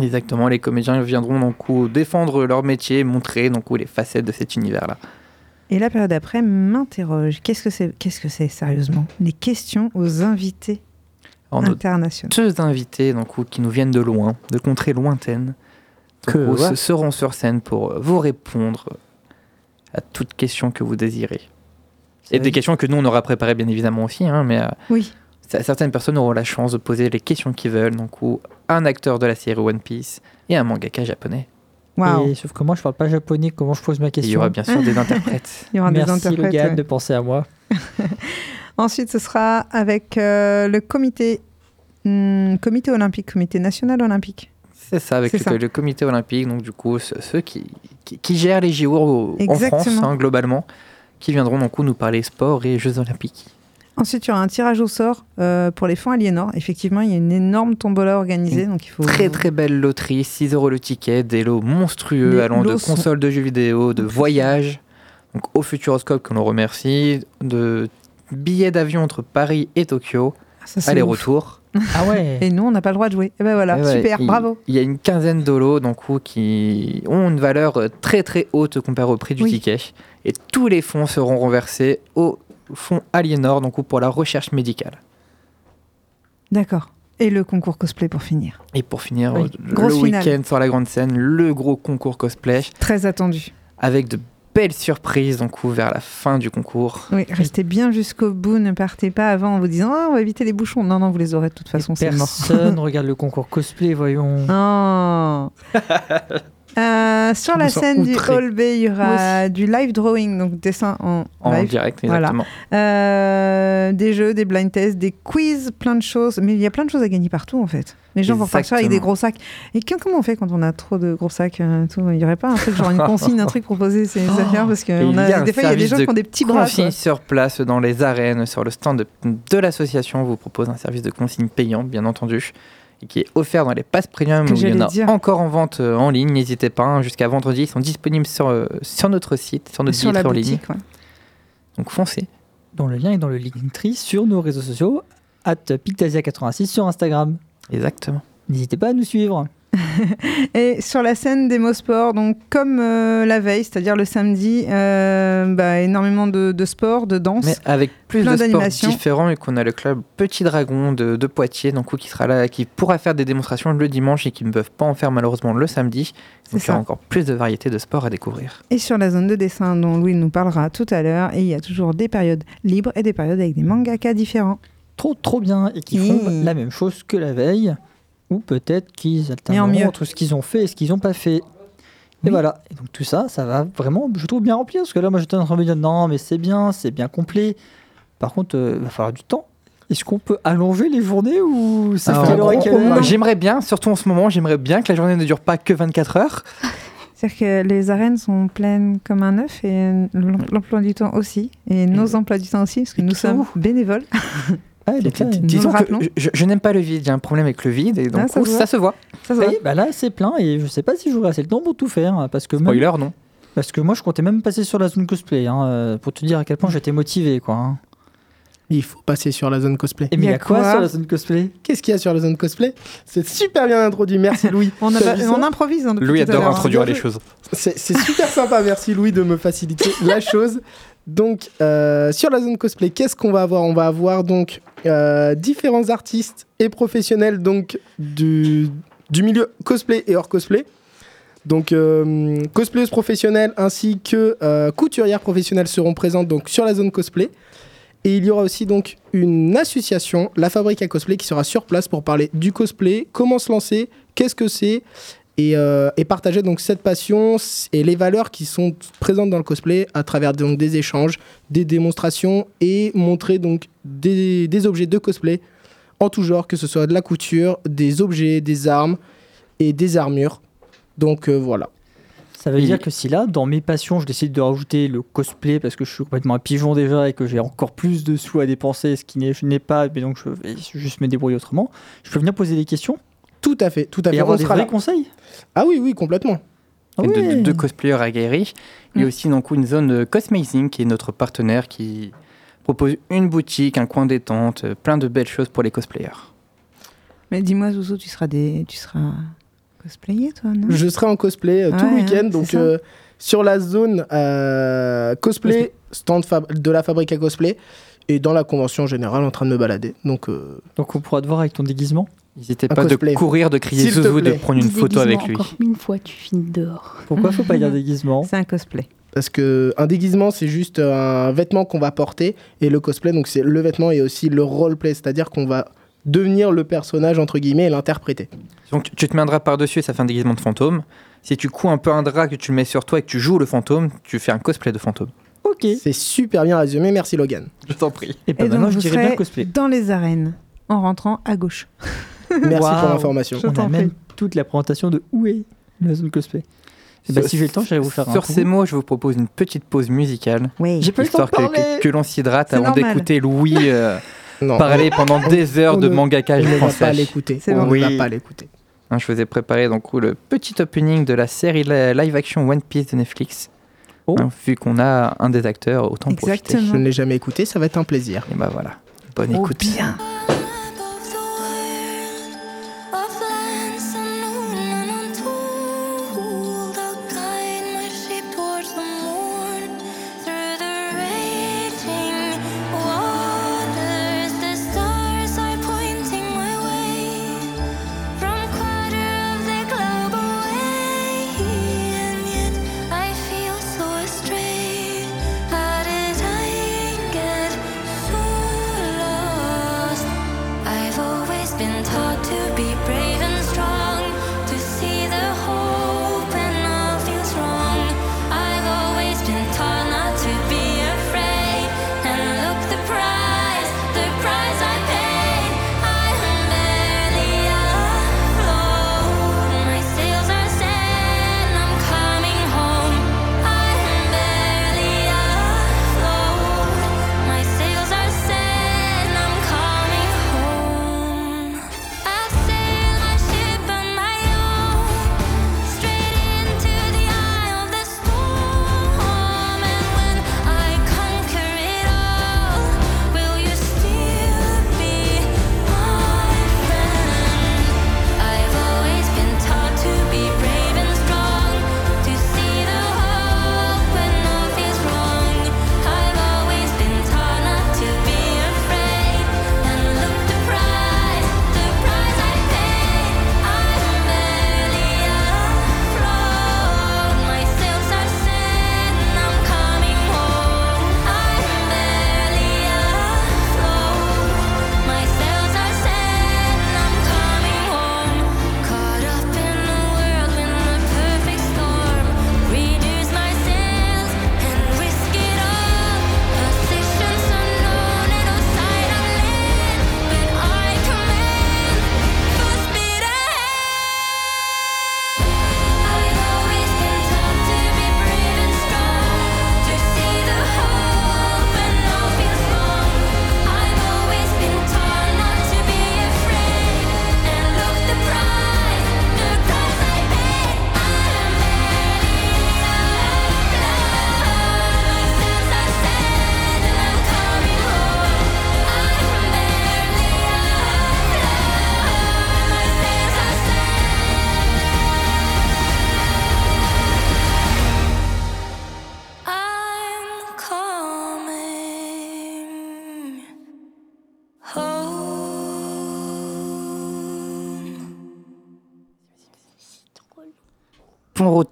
Exactement, les comédiens viendront donc défendre leur métier, montrer donc où les facettes de cet univers-là.
Et la période après m'interroge. Qu'est-ce que c'est Qu'est-ce que c'est sérieusement? Les questions aux invités Internationaux.
deux invités donc, qui nous viennent de loin, de contrées lointaines,
Que ouais.
seront sur scène pour euh, vous répondre à toute question que vous désirez. Et des questions que nous on aura préparées bien évidemment aussi, hein, mais euh,
Oui.
certaines personnes auront la chance de poser les questions qu'ils veulent, donc où un acteur de la série One Piece et un mangaka japonais.
Waouh.
Et sauf que moi, je parle pas japonais. Comment je pose ma
Et
question
il y aura bien sûr des interprètes.
Il y aura des
Merci
interprètes.
Logan
ouais.
de penser à moi.
Ensuite, ce sera avec euh, le comité, hmm, comité olympique, comité national olympique.
C'est ça, avec le,
ça.
le comité olympique, donc du coup, ce- ceux qui, qui, qui gèrent les JO au- en France, hein, globalement, qui viendront donc nous parler sport et Jeux olympiques.
Ensuite, il y aura un tirage au sort euh, pour les fonds Aliénor. Effectivement, il y a une énorme tombola organisée, donc il faut
Très très belle loterie, 6 euros le ticket, des lots monstrueux
Les
allant de
sont-
consoles de jeux vidéo, de voyages, donc au Futuroscope que l'on remercie, de billets d'avion entre Paris et Tokyo,
Ah,
aller-retour.
Ah ouais
Et nous, on n'a pas le droit de jouer. Et ben voilà,
Et ouais,
super, bravo.
Il y a une quinzaine de lots donc, qui ont une valeur très très haute comparée au prix du
Oui.
ticket. Et tous les fonds seront renversés au fonds Aliénor, donc pour la recherche médicale.
D'accord. Et le concours cosplay pour finir.
Et pour finir,
Oui.
euh, le week-end sur la grande scène, le gros concours cosplay,
Très attendu.
avec de belles surprises donc, où, vers la fin du concours.
Oui, restez bien jusqu'au bout, ne partez pas avant en vous disant Ah, on va éviter les bouchons. Non, non, vous les aurez de toute façon, c'est mort.
Personne regarde le concours cosplay, voyons.
Oh. Euh, sur la scène du. Hall Bay, il y aura du live drawing, donc dessin en,
En
live.
direct,
Voilà.
exactement.
Euh, des jeux, des blind tests, des quiz, plein de choses. Mais il y a plein de choses à gagner partout en fait. Les gens vont repartir avec des gros sacs. Et que- comment on fait quand on a trop de gros sacs euh, tout? Il n'y aurait pas un truc, genre une consigne, un truc proposé ces
Oh.
affaires? Parce que
Et
on a- des fois, il y a des gens
de
qui ont des petits bras.
Consigne
quoi.
sur place dans les arènes, sur le stand de, de l'association, on vous propose un service de consigne payant, bien entendu, et qui est offert dans les passes premium où il y en
j'allais
a
dire.
encore en vente euh, en ligne. N'hésitez pas, hein, jusqu'à vendredi, ils sont disponibles sur, euh, sur notre site, sur notre
Sur la
en ligne.
ouais.
Donc foncez.
Dont le lien est dans le Linktree sur nos réseaux sociaux, at Pictasia86 sur Instagram.
Exactement.
N'hésitez pas à nous suivre.
Et sur la scène démo sport, donc comme euh, la veille, c'est-à-dire le samedi, euh, bah, énormément de, de sport, de danse.
Mais avec plus
Plein
de sports différents et qu'on a le club Petit Dragon de, de Poitiers, donc qui sera là, qui pourra faire des démonstrations le dimanche et qui ne peuvent pas en faire malheureusement le samedi.
C'est
Donc il y aura encore plus de variétés de sports à découvrir.
Et sur la zone de dessin dont Louis nous parlera tout à l'heure, et il y a toujours des périodes libres et des périodes avec des mangakas différents.
Trop, trop bien. Et qui font la même chose que la veille. Ou peut-être qu'ils alterneront
mieux.
entre ce qu'ils ont fait et ce qu'ils n'ont pas fait. Et
Oui.
voilà. Et donc tout ça, ça va vraiment, je trouve, bien remplir. Parce que là, moi, j'étais en train de me dire, non, mais c'est bien, c'est bien complet. Par contre, il va falloir du temps. Est-ce qu'on peut allonger les journées ou heure
J'aimerais bien, surtout en ce moment, j'aimerais bien que la journée ne dure pas que 24 heures.
C'est-à-dire que les arènes sont pleines comme un œuf et l'em- l'emploi du temps aussi. Et nos emplois du temps aussi, parce que nous sommes bénévoles.
Ah, donc là,
Disons que je, je n'aime pas le vide, j'ai un problème avec le vide et donc
Ah, ça se voit.
ça se voit.
Ça, ça va.
oui, bah là c'est plein et je sais pas si j'aurai assez le temps pour tout faire parce que même-
Spoiler, non
parce que moi je comptais même passer sur la zone cosplay hein, euh, pour te dire à quel point j'étais motivé quoi. hein.
Il faut passer sur la zone cosplay.
Et mais il y a quoi,
quoi
sur la zone cosplay?
Qu'est-ce qu'il y a sur la zone cosplay? C'est super bien introduit, merci Louis.
On, a- improvise. hein,
Louis adore
hein.
introduire les choses.
C'est super sympa, merci Louis de me faciliter la chose. Donc, euh, sur la zone cosplay, qu'est-ce qu'on va avoir? On va avoir donc euh, différents artistes et professionnels donc du, milieu cosplay et hors cosplay. Donc, euh, cosplayeuses professionnelles ainsi que euh, couturières professionnelles seront présentes donc sur la zone cosplay. Et il y aura aussi donc une association, la Fabrique à Cosplay, qui sera sur place pour parler du cosplay, comment se lancer, qu'est-ce que c'est, et, euh, et partager donc cette passion et les valeurs qui sont présentes dans le cosplay à travers donc des échanges, des démonstrations et montrer donc des, des objets de cosplay en tout genre, que ce soit de la couture, des objets, des armes et des armures. Donc euh, voilà.
Ça veut
Et-
dire que si là, dans mes passions, je décide de rajouter le cosplay parce que je suis complètement un pigeon déjà et que j'ai encore plus de sous à dépenser, ce qui n'est je n'ai pas, mais donc je vais juste me débrouiller autrement, je peux venir poser des questions
Tout à fait, tout à
et
fait.
avoir
On
des
sera
vrais
là.
conseils?
Ah oui, oui, complètement.
Et de- de, de cosplayers aguerris. Il y a
Mm.
aussi donc une zone euh, Cosmazing qui est notre partenaire qui propose une boutique, un coin détente, euh, plein de belles choses pour les cosplayers.
Mais dis-moi, Zouzou, tu seras, des... tu seras cosplayé, toi, non?
Je serai en cosplay euh, tout
Ouais,
le
hein,
week-end.
c'est
donc euh, sur la zone euh, cosplay, stand de la fabrique à cosplay. Et dans la convention générale, en train de me balader. Donc, euh,
Donc on pourra te voir avec ton déguisement?
N'hésitez pas
cosplay.
de courir, de crier Zouzou, de prendre une photo avec lui.
Encore une fois, tu finis dehors.
Pourquoi faut pas dire déguisement
C'est un cosplay.
parce que un déguisement, c'est juste un vêtement qu'on va porter. Et le cosplay, donc c'est le vêtement et aussi le roleplay. C'est-à-dire qu'on va devenir le personnage, entre guillemets, et l'interpréter.
Donc tu te mets un drap par-dessus et ça fait un déguisement de fantôme. Si tu couds un peu un drap que tu le mets sur toi et que tu joues le fantôme, tu fais un cosplay de fantôme.
Ok.
C'est super bien résumé. Merci Logan.
Je t'en prie.
Et bah
Et donc,
maintenant je dirais bien cosplay.
dans les arènes, en rentrant à gauche.
Merci pour l'information.
On a même toute la présentation de où est la zone cosplay. Et bah
Sur-
si j'ai le temps, j'allais vous faire un
Sur ces mots, je vous propose une petite pause musicale.
Oui.
J'ai pas le temps de
Histoire que, que, que l'on s'hydrate avant d'écouter Louis euh,
Non,
parler pendant des heures
on
de
ne-
mangaka
on ne va pas
français.
l'écouter. On ne va
Oui.
pas l'écouter.
Hein, je vous ai préparé donc le petit opening de la série li- live action One Piece de Netflix.
Oh.
Hein, vu qu'on a un des acteurs, autant en profiter.
Exactement.
Je ne l'ai jamais écouté, ça va être un plaisir.
Et bah voilà. Bonne
Oh,
écoute.
bien.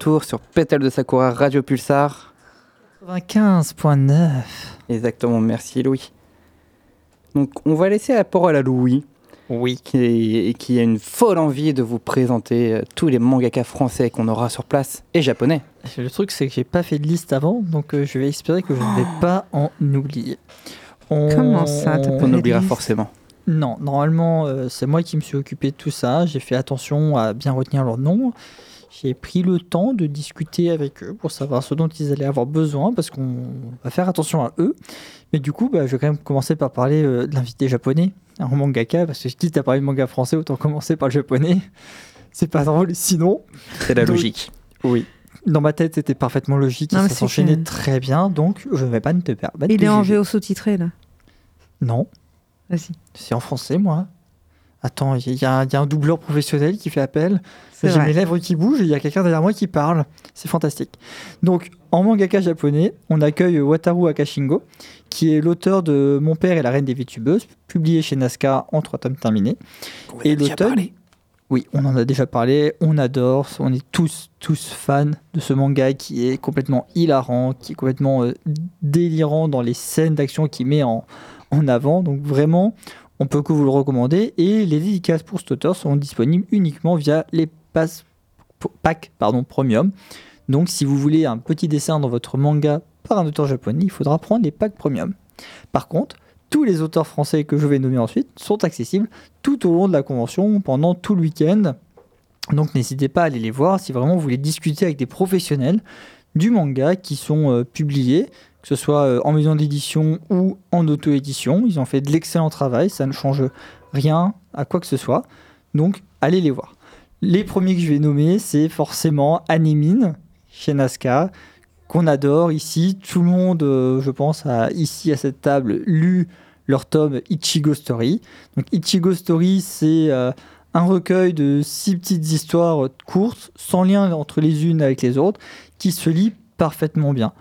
Retour sur Pétale de Sakura Radio Pulsar.
95.9.
Exactement, merci Louis. Donc on va laisser la parole à Louis,
Oui.
qui, qui a une folle envie de vous présenter euh, tous les mangakas français qu'on aura sur place et japonais.
Le truc, c'est que j'ai pas fait de liste avant, donc euh, je vais espérer que je ne vais pas en oublier. On-
Comment ça, t'as pas
On oubliera forcément.
Non, normalement, euh, c'est moi qui me suis occupé de tout ça. J'ai fait attention à bien retenir leurs noms. J'ai pris le temps de discuter avec eux pour savoir ce dont ils allaient avoir besoin, parce qu'on va faire attention à eux. Mais du coup, bah, je vais quand même commencer par parler euh, de l'invité japonais, un mangaka, parce que si tu as parlé de manga français, autant commencer par le japonais. C'est pas drôle, sinon.
C'est la
Donc-
logique.
Oui. Dans ma tête, c'était parfaitement logique
Non,
ça
c'est
s'enchaînait
que-
très bien, donc je ne vais pas te permettre.
Il est en. VO sous-titré là.
Non,
Vas-y.
c'est en français, moi. Attends, il y, a il y a un doubleur professionnel qui fait appel. J'ai mes lèvres qui bougent et il y a quelqu'un derrière moi qui parle. C'est fantastique. Donc, en mangaka japonais, on accueille Wataru Akashingo, qui est l'auteur de Mon père et la reine des VTubeuses, publié chez Nazca en trois tomes terminés.
On
Et
parlé.
Oui, on en a déjà parlé, on adore, on est tous, tous fans de ce manga qui est complètement hilarant, qui est complètement euh, délirant dans les scènes d'action qu'il met en, en avant. Donc vraiment, on peut que vous le recommander. Et les dédicaces pour cet auteur sont disponibles uniquement via les packs premium. Donc si vous voulez un petit dessin dans votre manga par un auteur japonais, il faudra prendre les packs premium. Par contre, tous les auteurs français que je vais nommer ensuite sont accessibles tout au long de la convention pendant tout le week-end. Donc n'hésitez pas à aller les voir si vraiment vous voulez discuter avec des professionnels du manga qui sont euh, publiés, que ce soit euh, en maison d'édition ou en auto-édition. Ils ont fait de l'excellent travail, ça ne change rien à quoi que ce soit. Donc allez les voir. Les premiers que je vais nommer, c'est forcément Animine chez Nazca, qu'on adore ici. Tout le monde, euh, je pense, a ici à cette table lu leur tome Ichigo Story. Donc Ichigo Story, c'est euh, un recueil de six petites histoires courtes, sans lien entre les unes avec les autres, qui se lit parfaitement bien.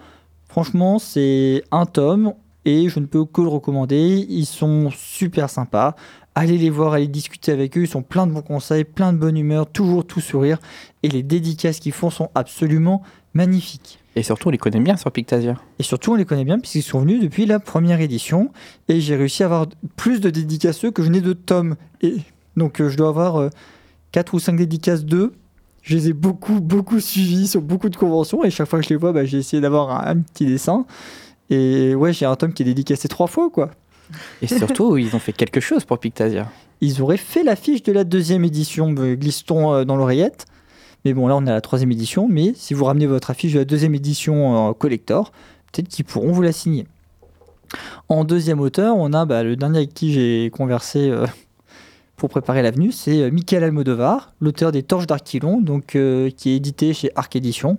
Franchement, c'est un tome et je ne peux que le recommander. Ils sont super sympas. Allez les voir, allez discuter avec eux. Ils sont plein de bons conseils, plein de bonne humeur, toujours tout sourire. Et les dédicaces qu'ils font sont absolument magnifiques.
Et surtout, on les connaît bien sur Pictasia.
Et surtout, on les connaît bien puisqu'ils sont venus depuis la première édition. Et j'ai réussi à avoir plus de dédicaceux que je n'ai de tomes. Et donc, euh, je dois avoir 4 ou 5 dédicaces d'eux. Je les ai beaucoup, beaucoup suivis sur beaucoup de conventions. Et chaque fois que je les vois, bah, j'ai essayé d'avoir un, un petit dessin. Et ouais, j'ai un tome qui est dédicacé trois fois, quoi.
Et surtout, ils ont fait quelque chose pour Pictasia.
Ils auraient fait l'affiche de la deuxième édition, me glisse-t-on euh, dans l'oreillette. Mais bon, là, on est à la troisième édition. Mais si vous ramenez votre affiche de la deuxième édition en collector, peut-être qu'ils pourront vous la signer. En deuxième auteur, on a bah, le dernier avec qui j'ai conversé euh, pour préparer l'avenue, c'est euh, Michael Almodovar, l'auteur des Torches d'Arquilon, donc euh, qui est édité chez Arc Édition,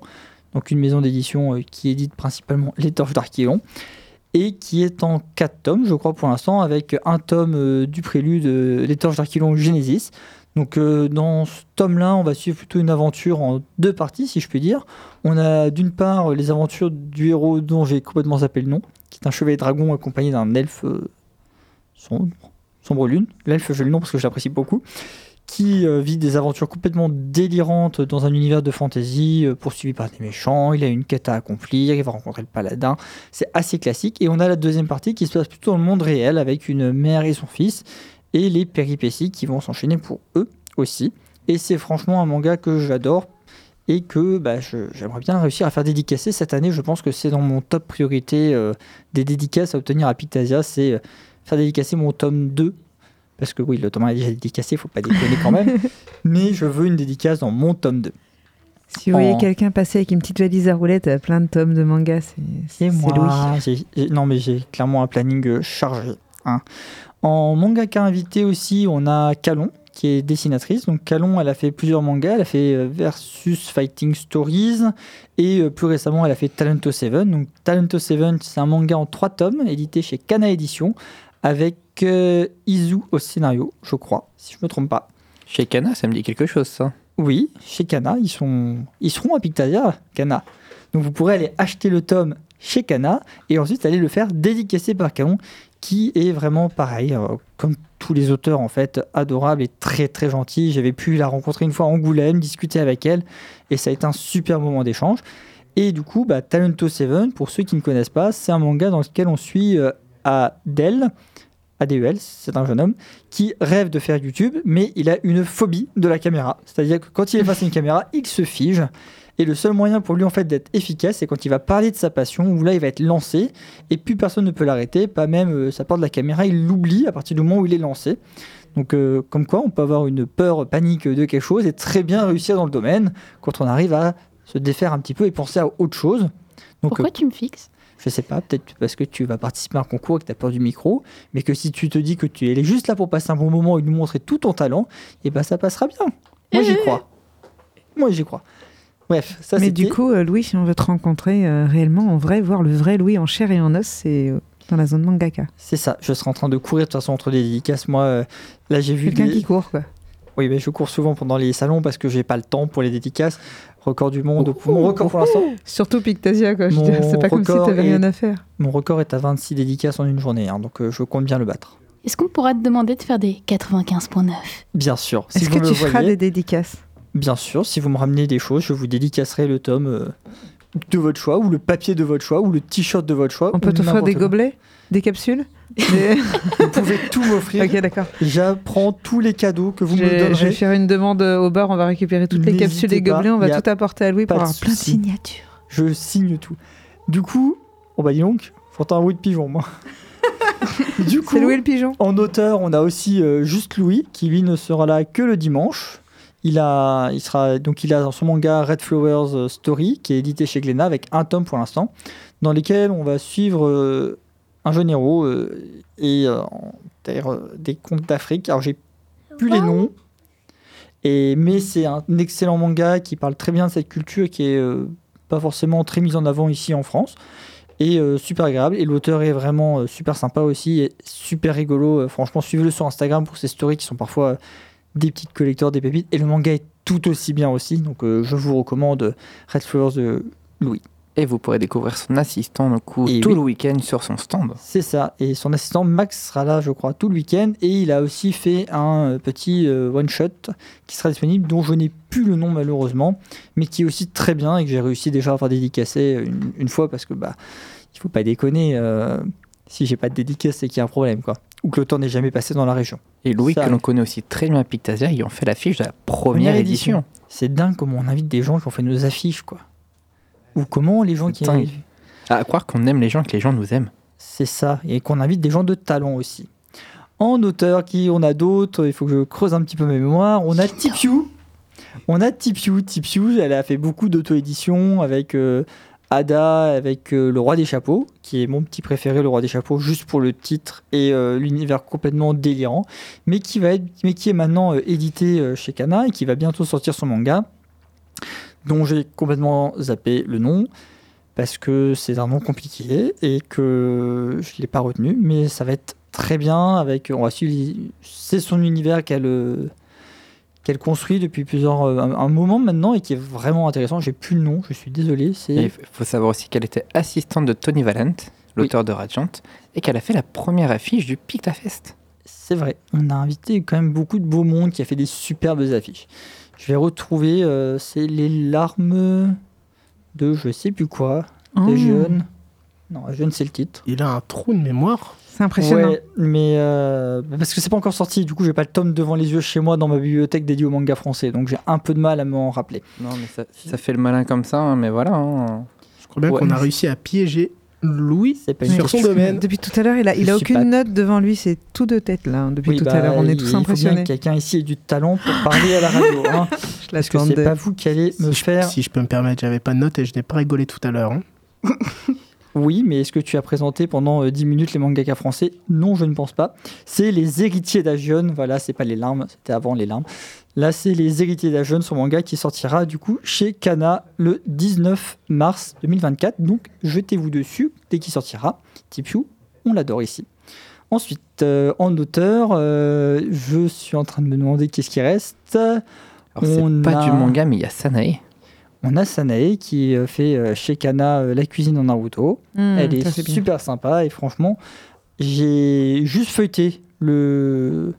donc une maison d'édition euh, qui édite principalement les Torches d'Arquilon et qui est en 4 tomes, je crois pour l'instant, avec un tome du prélude Les Torches d'Arquilon Genesis. Donc dans ce tome-là, on va suivre plutôt une aventure en deux parties, si je puis dire. On a d'une part les aventures du héros dont j'ai complètement zappé le nom, qui est un chevalier dragon accompagné d'un elfe sombre, sombre lune. L'elfe, j'ai le nom parce que je l'apprécie beaucoup. Qui euh, vit des aventures complètement délirantes dans un univers de fantasy, euh, poursuivi par des méchants. Il a une quête à accomplir, il va rencontrer le paladin. C'est assez classique. Et on a la deuxième partie qui se passe plutôt dans le monde réel avec une mère et son fils et les péripéties qui vont s'enchaîner pour eux aussi. Et c'est franchement un manga que j'adore et que bah, je- j'aimerais bien réussir à faire dédicacer cette année. Je pense que c'est dans mon top priorité euh, des dédicaces à obtenir à Pictasia, c'est faire dédicacer mon tome 2. Parce que oui, le tome 1 est déjà dédicacé, faut pas déconner quand même. Mais je veux une dédicace dans mon tome 2.
Si vous voyez
En-
quelqu'un passer avec une petite valise à roulettes, euh, plein de tomes de manga, c'est
moi,
Louis.
non mais j'ai clairement un planning euh, chargé. hein. En mangaka invité aussi, on a Calon, qui est dessinatrice. Donc Calon, elle a fait plusieurs mangas. Elle a fait euh, Versus Fighting Stories et euh, plus récemment, elle a fait Talento 7. Donc Talento 7, c'est un manga en trois tomes, édité chez Kana Édition, avec euh, Izu au scénario, je crois, si je me trompe pas.
Chez Kana, ça me dit quelque chose, ça.
Oui, chez Kana, ils, sont... ils seront à Pictasia, Kana. Donc vous pourrez aller acheter le tome chez Kana et ensuite aller le faire dédicacer par Calon, qui est vraiment pareil, euh, comme tous les auteurs en fait adorables et très très gentils. J'avais pu la rencontrer une fois à Angoulême, discuter avec elle et ça a été un super moment d'échange. Et du coup, bah, Talento 7, pour ceux qui ne connaissent pas, c'est un manga dans lequel on suit euh, Adel, ADEL, c'est un jeune homme, qui rêve de faire YouTube, mais il a une phobie de la caméra. C'est-à-dire que quand il est face à une caméra, il se fige. Et le seul moyen pour lui en fait d'être efficace, c'est quand il va parler de sa passion, où là il va être lancé, et plus personne ne peut l'arrêter, pas même euh, sa porte de la caméra, il l'oublie à partir du moment où il est lancé. Donc euh, comme quoi on peut avoir une peur, panique de quelque chose, et très bien réussir dans le domaine quand on arrive à se défaire un petit peu et penser à autre chose. Donc
Pourquoi tu me fixes?
Je sais pas, peut-être parce que tu vas participer à un concours et que tu as peur du micro, mais que si tu te dis que tu es juste là pour passer un bon moment et nous montrer tout ton talent, et ben ça passera bien. Moi j'y crois. Moi j'y crois. Bref, ça
Mais
c'était-
du coup, euh, Louis, si on veut te rencontrer euh, réellement, en vrai, voir le vrai Louis en chair et en os, c'est euh, dans la zone mangaka.
c'est ça. Je serai en train de courir de toute façon entre les dédicaces. Moi, euh, là j'ai vu.
Quelqu'un
des-
qui court, quoi.
Oui, mais je cours souvent pendant les salons parce que j'ai pas le temps pour les dédicaces. Record du monde. Mon record pour l'instant.
Surtout Pictasia, quoi. C'est pas comme si
record
t'avais rien
est-
à faire.
Mon record est à 26 dédicaces en une journée, hein, donc euh, je compte bien le battre.
Est-ce qu'on pourra te demander de faire des 95.9
Bien sûr. Si
Est-ce
vous
que
me
tu feras des dédicaces?
Bien sûr, si vous me ramenez des choses, je vous dédicacerai le tome euh, de votre choix, ou le papier de votre choix, ou le t-shirt de votre choix.
On
ou
peut t'offrir
n'importe
des gobelets? Des capsules?
Vous pouvez tout m'offrir.
Ok, d'accord.
J'apprends tous les cadeaux que vous
Je
me
vais- je vais
donnerez.
faire une demande au bar, on va récupérer toutes les capsules et gobelets, on va tout apporter à Louis pour avoir plein de signatures.
Je signe tout. Du coup, oh bah dis donc, j'entends un bruit de pigeon, moi. du coup,
C'est Louis le pigeon
en auteur, on a aussi euh, Juste Louis, qui lui ne sera là que le dimanche. Il a, il sera, donc il a dans son manga Red Flowers euh, Story, qui est édité chez Glénat avec un tome pour l'instant, dans lesquels on va suivre euh, un jeune héros euh, et euh, euh, des contes d'Afrique. Alors j'ai plus les noms, et, mais c'est un excellent manga qui parle très bien de cette culture qui est pas forcément très mise en avant ici en France. Et euh, super agréable. Et l'auteur est vraiment euh, super sympa aussi. Et super rigolo. Euh, franchement, suivez-le sur Instagram pour ses stories qui sont parfois des petites collecteurs, des pépites. Et le manga est tout aussi bien aussi. Donc je vous recommande Red Flowers de Louis.
Et vous pourrez découvrir son assistant donc, tout
oui.
le week-end sur son stand.
C'est ça. Et son assistant Max sera là, je crois, tout le week-end. Et il a aussi fait un euh, petit euh, one-shot qui sera disponible, dont je n'ai plus le nom malheureusement, mais qui est aussi très bien et que j'ai réussi déjà à faire dédicacer une, une fois parce que bah il faut pas déconner. euh, si j'ai pas de dédicace, c'est qu'il y a un problème, quoi. Ou que le temps n'est jamais passé dans la région.
Et Louis,
Ça
que l'on connaît aussi très bien à Pictasia, ils ont fait l'affiche de la première,
Première
édition.
C'est dingue comment on invite des gens qui ont fait nos affiches, quoi. Ou comment les gens qui.
dingue. À croire qu'on aime les gens, que les gens nous aiment.
C'est ça, et qu'on invite des gens de talent aussi. En auteur, qui on a d'autres, il faut que je creuse un petit peu mes mémoires. On a Tipiu. On a Tipiu. Tipiu, elle a fait beaucoup d'auto-édition avec euh, Ada, avec euh, Le Roi des Chapeaux, qui est mon petit préféré, Le Roi des Chapeaux, juste pour le titre et euh, l'univers complètement délirant, mais qui, va être, mais qui est maintenant édité chez Kana et qui va bientôt sortir son manga, dont j'ai complètement zappé le nom parce que c'est un nom compliqué et que je ne l'ai pas retenu, mais ça va être très bien avec on va suivre c'est son univers qu'elle qu'elle construit depuis plusieurs euh, un, un moment maintenant et qui est vraiment intéressant. J'ai plus le nom, je suis désolé.
Il faut savoir aussi qu'elle était assistante de Tony Valent, l'auteur de Radiant, et qu'elle a fait la première affiche du Pictafest.
c'est vrai. On a invité quand même beaucoup de beau monde qui a fait des superbes affiches. Je vais retrouver euh, c'est les larmes de je sais plus quoi.
Oh,
Des jeunes. Non, jeune c'est le titre.
Il a un trou de mémoire.
C'est impressionnant.
Ouais, mais euh, parce que c'est pas encore sorti, du coup j'ai pas le tome devant les yeux chez moi dans ma bibliothèque dédiée au manga français, donc j'ai un peu de mal à m'en rappeler.
Non, mais ça, ça fait le malin comme ça, hein, mais voilà. hein.
Je crois bien
Ouais.
qu'on a réussi à piéger Louis
C'est pas une
sur son domaine.
Depuis tout à l'heure, il a, il a aucune
pas-
note devant lui, c'est tout de tête là. hein. Depuis
Oui,
tout
bah,
à l'heure, on est tous
Il faut bien
impressionnés.
que quelqu'un ici ait du talent pour parler à la radio, hein,
Je
parce que c'est pas vous qui allez me
Si je,
faire.
si je peux me permettre, j'avais pas de note et je n'ai pas rigolé tout à l'heure. hein.
Oui, mais est-ce que tu as présenté pendant euh, 10 minutes les mangaka français? Non, je ne pense pas. C'est les héritiers d'Agion. Voilà, c'est pas les larmes, c'était avant les larmes. Là, c'est les héritiers d'Agion, son manga qui sortira du coup chez Kana le 19 mars 2024. Donc, jetez-vous dessus dès qu'il sortira. Tipiu, on l'adore ici. Ensuite, euh, en auteur, euh, je suis en train de me demander qu'est-ce qui reste.
Alors, c'est pas
a-
du manga, mais il y a Sanae.
On a Sanae qui euh, fait euh, chez Kana euh, la cuisine en Naruto.
Mmh,
Elle est
bien.
super sympa et franchement, j'ai juste feuilleté le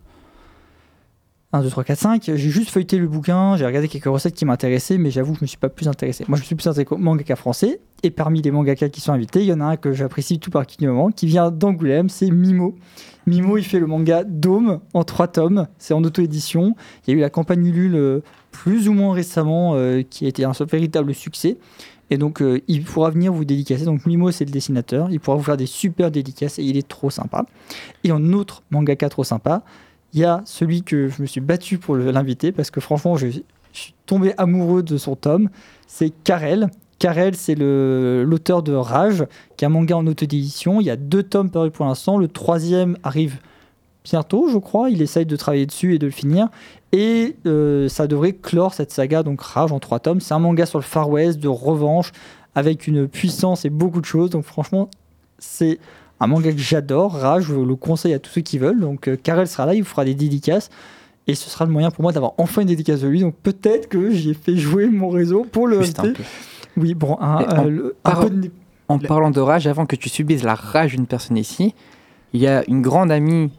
1, 2, 3, 4, 5. J'ai juste feuilleté le bouquin, j'ai regardé quelques recettes qui m'intéressaient, mais j'avoue que je me suis pas plus intéressé. Moi, je suis plus intéressé au mangaka français. Et parmi les mangaka qui sont invités, il y en a un que j'apprécie tout particulièrement, qui vient d'Angoulême, c'est Mimo. Mimo, il fait le manga Dome en trois tomes. C'est en auto-édition. Il y a eu la campagne Ulule euh, plus ou moins récemment, euh, qui a été un véritable succès. Et donc, euh, il pourra venir vous dédicacer. Donc, Mimo, c'est le dessinateur. Il pourra vous faire des super dédicaces et il est trop sympa. Et en autre mangaka trop sympa, il y a celui que je me suis battu pour l'inviter parce que franchement, je, suis tombé amoureux de son tome. C'est Karel. Karel, c'est l'auteur de Rage, qui est un manga en auto-édition. Il y a deux tomes parus pour l'instant. Le troisième arrive bientôt, je crois. Il essaye de travailler dessus et de le finir. Et euh, ça devrait clore cette saga, donc Rage en trois tomes. C'est un manga sur le Far West, de revanche, avec une puissance et beaucoup de choses. Donc franchement, c'est un manga que j'adore. Rage, je le conseille à tous ceux qui veulent. Donc euh, Karel sera là, il vous fera des dédicaces. Et ce sera le moyen pour moi d'avoir enfin une dédicace de lui. Donc peut-être que j'ai fait jouer mon réseau pour le
Juste un peu.
Oui, bon, un,
en
euh, le- un
par-
peu de-
En parlant de rage, avant que tu subisses la rage d'une personne ici, il y a une grande amie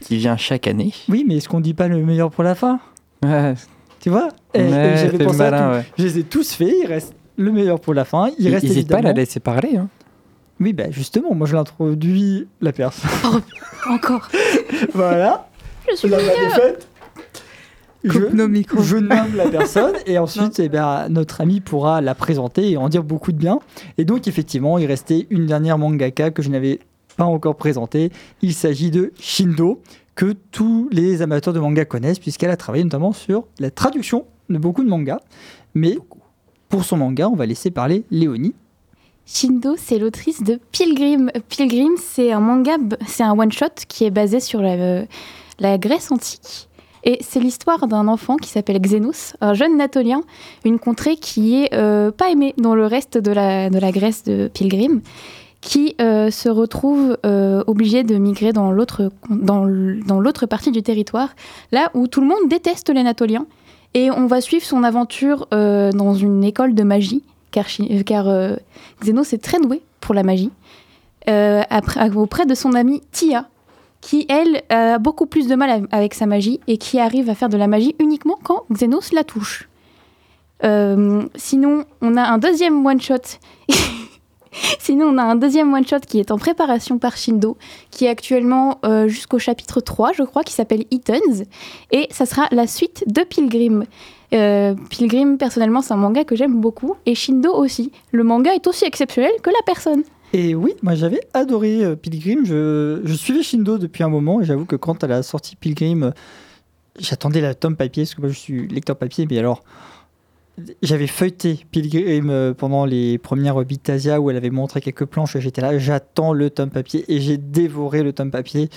qui vient chaque année.
Oui, mais est-ce qu'on dit pas le meilleur pour la fin?
Ouais,
Tu vois? J'avais
fais
pensé à
malin,
tout.
ouais.
Je les ai tous faits, il reste le meilleur pour la fin. Il reste
N'hésite pas à la laisser parler. hein.
Oui, bah justement, moi je l'introduis la personne.
Encore.
voilà,
Je suis
la vanne est faite.
Coupe
Je,
nos micros.
je nomme la personne et ensuite eh ben, notre ami pourra la présenter et en dire beaucoup de bien. Et donc effectivement, il restait une dernière mangaka que je n'avais pas encore présentée. Il s'agit de Shindo, que tous les amateurs de manga connaissent puisqu'elle a travaillé notamment sur la traduction de beaucoup de mangas. Mais pour son manga, on va laisser parler Léonie.
Shindo, c'est l'autrice de Pilgrim. Pilgrim, c'est un manga, c'est un one-shot qui est basé sur la, euh, la Grèce antique. Et c'est l'histoire d'un enfant qui s'appelle Xénos, un jeune natolien, une contrée qui est euh, pas aimée dans le reste de la, Grèce de Pilgrim, qui euh, se retrouve euh, obligé de migrer dans l'autre partie du territoire, là où tout le monde déteste les natoliens. Et on va suivre son aventure dans une école de magie, car, euh, car euh, Xenos est très doué pour la magie, euh, après, auprès de son amie Tia, qui, elle, a beaucoup plus de mal avec sa magie et qui arrive à faire de la magie uniquement quand Xenos la touche. Euh, sinon, on a un deuxième one-shot. sinon, on a un deuxième one-shot qui est en préparation par Shindo, qui est actuellement euh, jusqu'au chapitre 3, je crois, qui s'appelle Eatons. Et ça sera la suite de Pilgrim. Euh, Pilgrim, personnellement, c'est un manga que j'aime beaucoup. Et Shindo aussi. Le manga est aussi exceptionnel que la personne.
Et oui, moi j'avais adoré euh, Pilgrim. Je, suivais Shindo depuis un moment et j'avoue que quand elle a sorti Pilgrim, euh, j'attendais la tome papier parce que moi je suis lecteur papier. Mais alors, j'avais feuilleté Pilgrim pendant les premières Bitasia où elle avait montré quelques planches. J'étais là, j'attends le tome papier et j'ai dévoré le tome papier.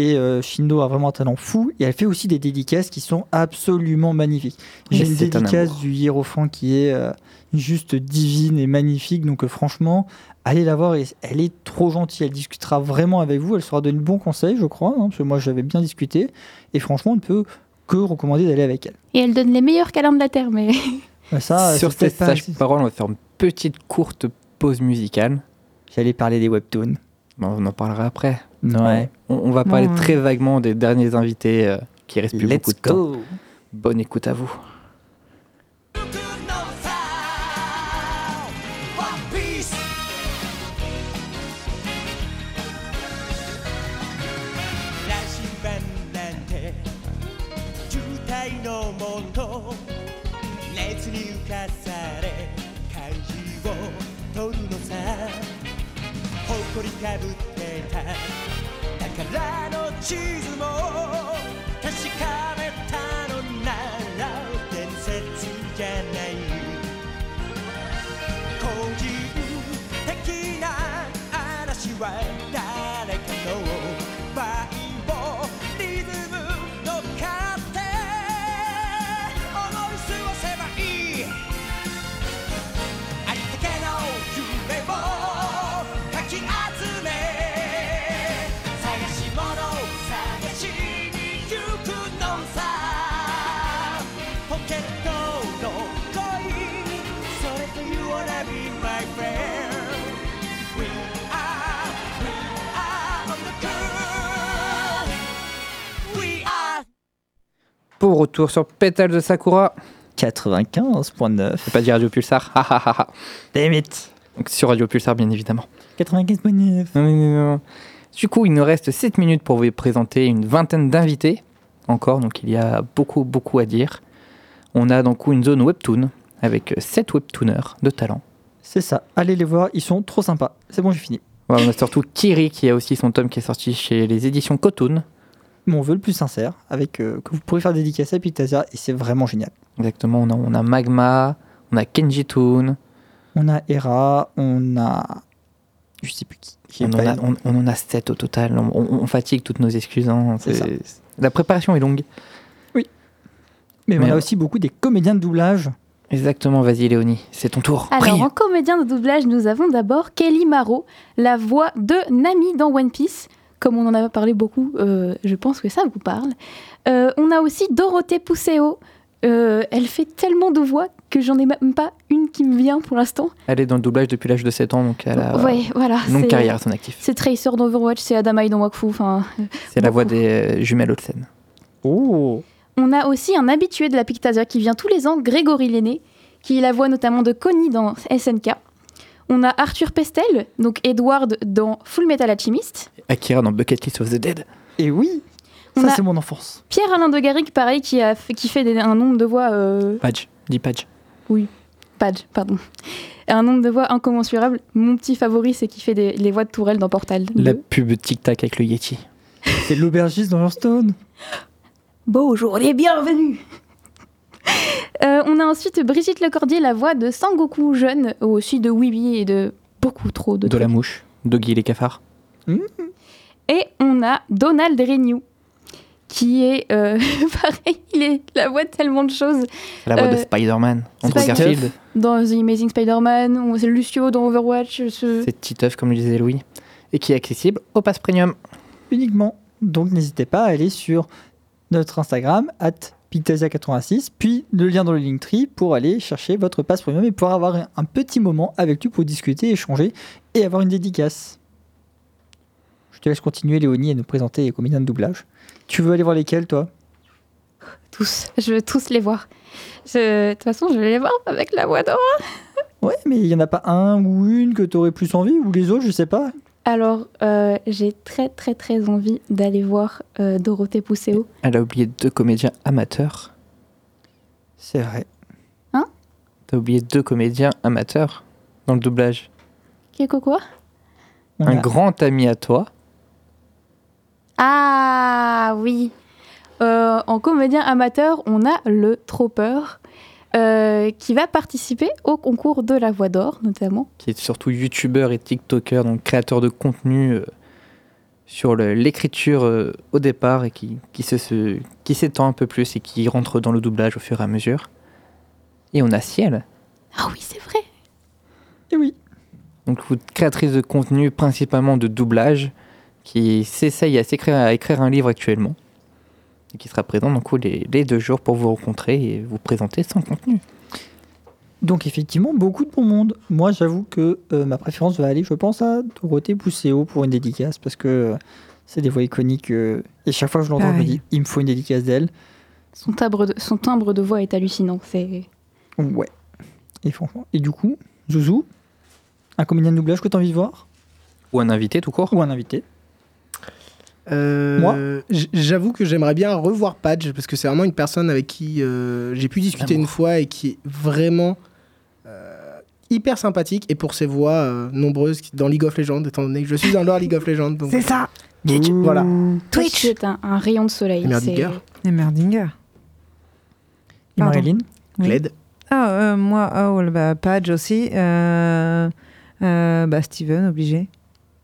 Et euh, Shindo a vraiment un talent fou. Et elle fait aussi des dédicaces qui sont absolument magnifiques. J'ai une
un
dédicace du hiérophant qui est euh, juste divine et magnifique. Donc euh, franchement, allez la voir. Et elle est trop gentille. Elle discutera vraiment avec vous. Elle saura donner de bons conseils, je crois. hein, parce que moi, j'avais bien discuté. Et franchement, on ne peut que recommander d'aller avec elle.
Et elle donne les meilleurs câlins de la Terre, mais
Ça,
Sur cette sage parole, on va faire une petite courte pause musicale.
J'allais parler des webtoons
on en parlera après. On, va parler très vaguement des derniers invités euh, qui restent plus beaucoup de temps. Bonne écoute à vous.
地図も確かめたのなら伝説じゃない。個人的な嵐は大 You wanna be my friend
Pour retour sur Pétale de Sakura.
95.9
Faut pas dire Radio Pulsar, ha ha ha
Damn it.
Donc sur Radio Pulsar bien évidemment.
95.9
du coup, il nous reste 7 minutes pour vous présenter une vingtaine d'invités. Encore, donc il y a beaucoup, beaucoup à dire. On a donc une zone webtoon avec 7 webtooners de talent.
C'est ça. Allez les voir, ils sont trop sympas. C'est bon, j'ai fini.
On a surtout Kiri qui a aussi son tome qui est sorti chez les éditions Cotoon.
Mon vœu le plus sincère, avec euh, que vous pourrez faire dédicacer à Pictasia, et c'est vraiment génial.
Exactement, on a, on a Magma, on a Kenji Toon,
On a Hera, on a. Je sais plus qui.
on en, a, on, on en a 7 au total. On, fatigue toutes nos excuses. hein. La préparation est longue.
Mais, on
Mais
a
on-
aussi beaucoup des comédiens de doublage.
Exactement, vas-y Léonie, c'est ton tour.
Alors, en comédien de doublage, nous avons d'abord Kelly Maro, la voix de Nami dans One Piece. Comme on en a parlé beaucoup, euh, je pense que ça vous parle. Euh, on a aussi Dorothée Pousseo. Euh, elle fait tellement de voix que j'en ai même pas une qui me vient pour l'instant.
Elle est dans le doublage depuis l'âge de 7 ans, donc elle a
ouais, voilà.
une longue
c'est-
carrière à son actif.
C'est Tracer dans Overwatch, c'est Adamai dans Wakfu. Enfin,
C'est la voix des euh, jumelles Olsen.
Oh
On a aussi un habitué de la Pictasia qui vient tous les ans, Grégory Lenné, qui est la voix notamment de Connie dans SNK. On a Arthur Pestel, donc Edward dans Full Metal Alchemist.
Akira dans Bucket List of the Dead.
Et oui
On
Ça, c'est mon enfance.
Pierre-Alain de Garrigue, pareil, qui, a fait, qui fait des- un nombre de voix... euh,
Padge, dis Padge.
Padge, pardon. Un nombre de voix incommensurable. Mon petit favori, c'est qui fait des- les voix de Tourelle dans Portal.
La
2.
pub Tic Tac avec le Yeti.
C'est l'aubergiste dans Hearthstone.
Bonjour les bienvenus Euh, On a ensuite Brigitte Lecordier, la voix de Sangoku jeune, aussi de Weeby et de beaucoup trop de
De la mouche. Doggy les cafards.
Et on a Donald Renew, qui est euh, pareil, il est la voix de tellement de choses.
La voix de
Euh,
Spider-Man. Andrew
Spider-
Garfield.
Dans The Amazing Spider-Man, on- c'est Lucio dans Overwatch. ce-
C'est Titeuf, comme le disait Louis. Et qui est accessible au pass premium.
Uniquement. Donc n'hésitez pas à aller sur notre Instagram, at Pictasia86, puis le lien dans le Linktree pour aller chercher votre passe premium et pouvoir avoir un petit moment avec lui pour discuter, échanger et avoir une dédicace. Je te laisse continuer, Léonie, à nous présenter les comédiens de doublage. Tu veux aller voir lesquels, toi?
Tous, je veux tous les voir. Je- De toute façon, je vais les voir avec la voix d'or.
Ouais, mais il y en a pas un ou une que tu aurais plus envie, ou les autres, je sais pas.
Alors, euh, j'ai très très très envie d'aller voir euh, Dorothée Pousseo.
Elle a oublié deux comédiens amateurs.
C'est vrai.
T'as oublié deux comédiens amateurs dans le doublage.
Qu'est-ce quoi?
Un grand ami à toi.
Ah oui. Euh, en comédien amateur, on a le Tropper euh, qui va participer au concours de la voix d'or, notamment.
qui est surtout youtubeur et tiktoker, donc créateur de contenu euh, sur l'écriture euh, au départ et qui, qui se- se- qui s'étend un peu plus et qui rentre dans le doublage au fur et à mesure. Et on a Ciel,
Ah oui, c'est vrai.
Eh oui.
donc créatrice de contenu principalement de doublage, qui s'essaye à écrire un livre actuellement et qui sera présent donc les, les deux jours pour vous rencontrer et vous présenter son contenu.
Donc effectivement, beaucoup de bon monde. Moi, j'avoue que euh, ma préférence va aller, je pense, à Dorothée Pousséo pour une dédicace, parce que euh, c'est des voix iconiques. euh, et chaque fois que je l'entends, je me dis, il me faut une dédicace d'elle.
Son timbre, de, son timbre de voix est hallucinant. C'est
Ouais. Et franchement. Et du coup, Zouzou, un comédien de doublage que tu as envie de voir?
Ou un invité tout court?
Ou un invité
Euh,
Moi
J'avoue que j'aimerais bien revoir Padge parce que c'est vraiment une personne avec qui euh, j'ai pu discuter une fois et qui est vraiment euh, hyper sympathique et pour ses voix euh, nombreuses dans League of Legends, étant donné que je suis un lore League of Legends. Donc,
C'est ça
Voilà.
Twitch
C'est un, un rayon de soleil.
Merdinger.
Et Merdinger.
Et. Marilyn
Oui.
Gled.
Ah, euh, moi, oh, le- bah, Padge aussi. Euh, euh, bah, Steven, obligé.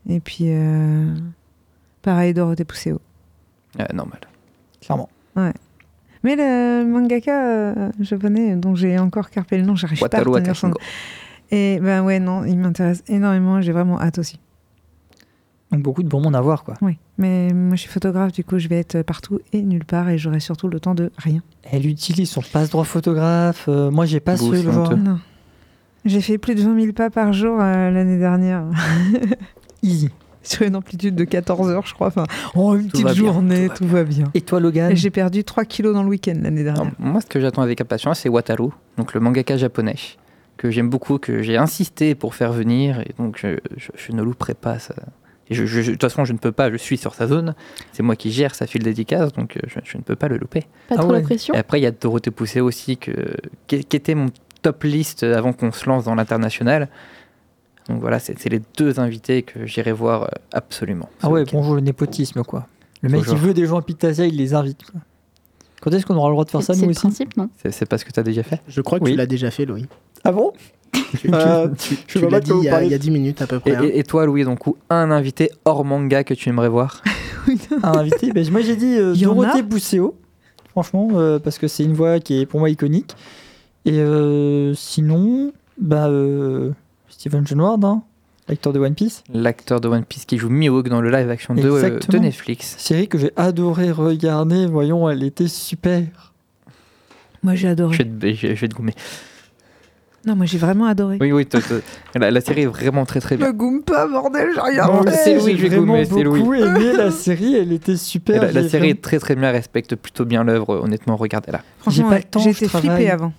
Et puis, euh, pareil, Dorothée Pousseo.
Euh, normal.
Clairement.
Mais le mangaka euh, japonais, dont j'ai encore carpé le nom, j'arrive pas à retenir son nom. Et ben ouais, non, il m'intéresse énormément. J'ai vraiment hâte aussi.
Donc beaucoup de bon monde à voir, quoi.
Oui. Mais moi, je suis photographe, du coup, je vais être partout et nulle part et j'aurai surtout le temps de rien.
Elle utilise son passe-droit photographe. euh, moi, j'ai pas ce genre.
J'ai fait plus de 20 000 pas par jour euh, l'année dernière.
Easy.
Sur une amplitude de 14 heures, je crois. Enfin, oh, une
Tout
petite
bien,
journée,
tout va
tout va bien.
Et toi, Logan
J'ai perdu 3 kilos dans le week-end l'année dernière.
Alors, moi, ce que j'attends avec impatience, c'est Wataru, donc le mangaka japonais, que j'aime beaucoup, que j'ai insisté pour faire venir, et donc je, je- je ne louperai pas ça. Et je- je- je- de toute façon, je ne peux pas, je suis sur sa zone, c'est moi qui gère sa file dédicace, donc euh, je, je ne peux pas le louper.
Pas
Ah
trop
ouais.
la pression.
Et après, il y a Dorothée Poussé aussi, que, qui, était mon top liste avant qu'on se lance dans l'international. Donc voilà, c'est les deux invités que j'irai voir euh, absolument.
Ah ouais, bonjour le népotisme, quoi. Le mec,
Bonjour.
il veut des gens à Pictasia, il les invite. quoi. Quand est-ce qu'on aura le droit de faire ça,
C'est
nous
le
aussi
principe, non
C'est- C'est pas ce que tu as déjà fait?
Je crois que
Oui.
tu l'as déjà fait, Louis.
Ah bon?
Tu, tu-
Euh,
tu-
je
tu
vois
l'as dit il y, a, il y a
parlez.
10 minutes à peu
et,
près. hein.
et- et toi, Louis, donc, un invité hors manga que tu aimerais voir?
Un invité? Ben, Moi, j'ai dit euh, Dorothée
a
Bousséo, franchement, euh, parce que c'est une voix qui est pour moi iconique. Et euh, sinon, bah, euh, Steven Genward, hein, l'acteur de One Piece?
L'acteur de One Piece qui joue Mihawk dans le live action de, euh, de. Netflix.
Série que j'ai adoré regarder, voyons, elle était super.
Moi, j'ai
Je
adoré.
vais, te, je vais- je vais te goumer.
Non, moi, j'ai vraiment adoré.
Oui, oui, toi, toi, la, la série est vraiment très très bien.
Me goume pas, bordel, j'ai rien
c'est Louis,
j'ai
je
vraiment beaucoup aimé la série, elle était super.
la, série
vraiment-
est très très bien, respecte plutôt bien l'œuvre, honnêtement, regardez-la.
J'ai pas le temps,
j'ai
je
été
travaille.
flippée avant.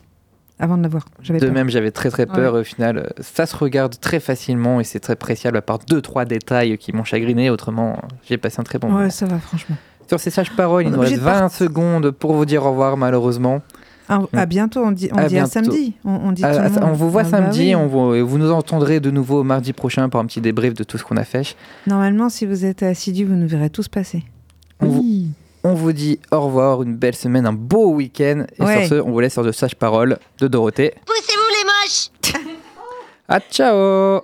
Avant de la voir. J'avais
De
peur.
même, j'avais très très peur. Au final, ça se regarde très facilement et c'est très préciable à part deux trois détails qui m'ont chagriné. Autrement, j'ai passé un très bon moment.
Ouais, ça va, franchement.
Sur ces sages paroles, il
On
nous reste
de
20 secondes pour vous dire au revoir, malheureusement.
À, à bientôt, on dit, on
À
dit à samedi. On, on dit
Ah,
tout le
ah,
monde.
on vous voit
Ah bah
samedi,
oui.
on vous, vous nous entendrez de nouveau mardi prochain pour un petit débrief de tout ce qu'on a fait.
Normalement, si vous êtes assidus, vous nous verrez tous passer.
On vous,
Oui.
On vous dit au revoir, une belle semaine, un beau week-end. Et
Ouais.
sur ce, on vous laisse sur de sages paroles de Dorothée.
Poussez-vous les moches
À ciao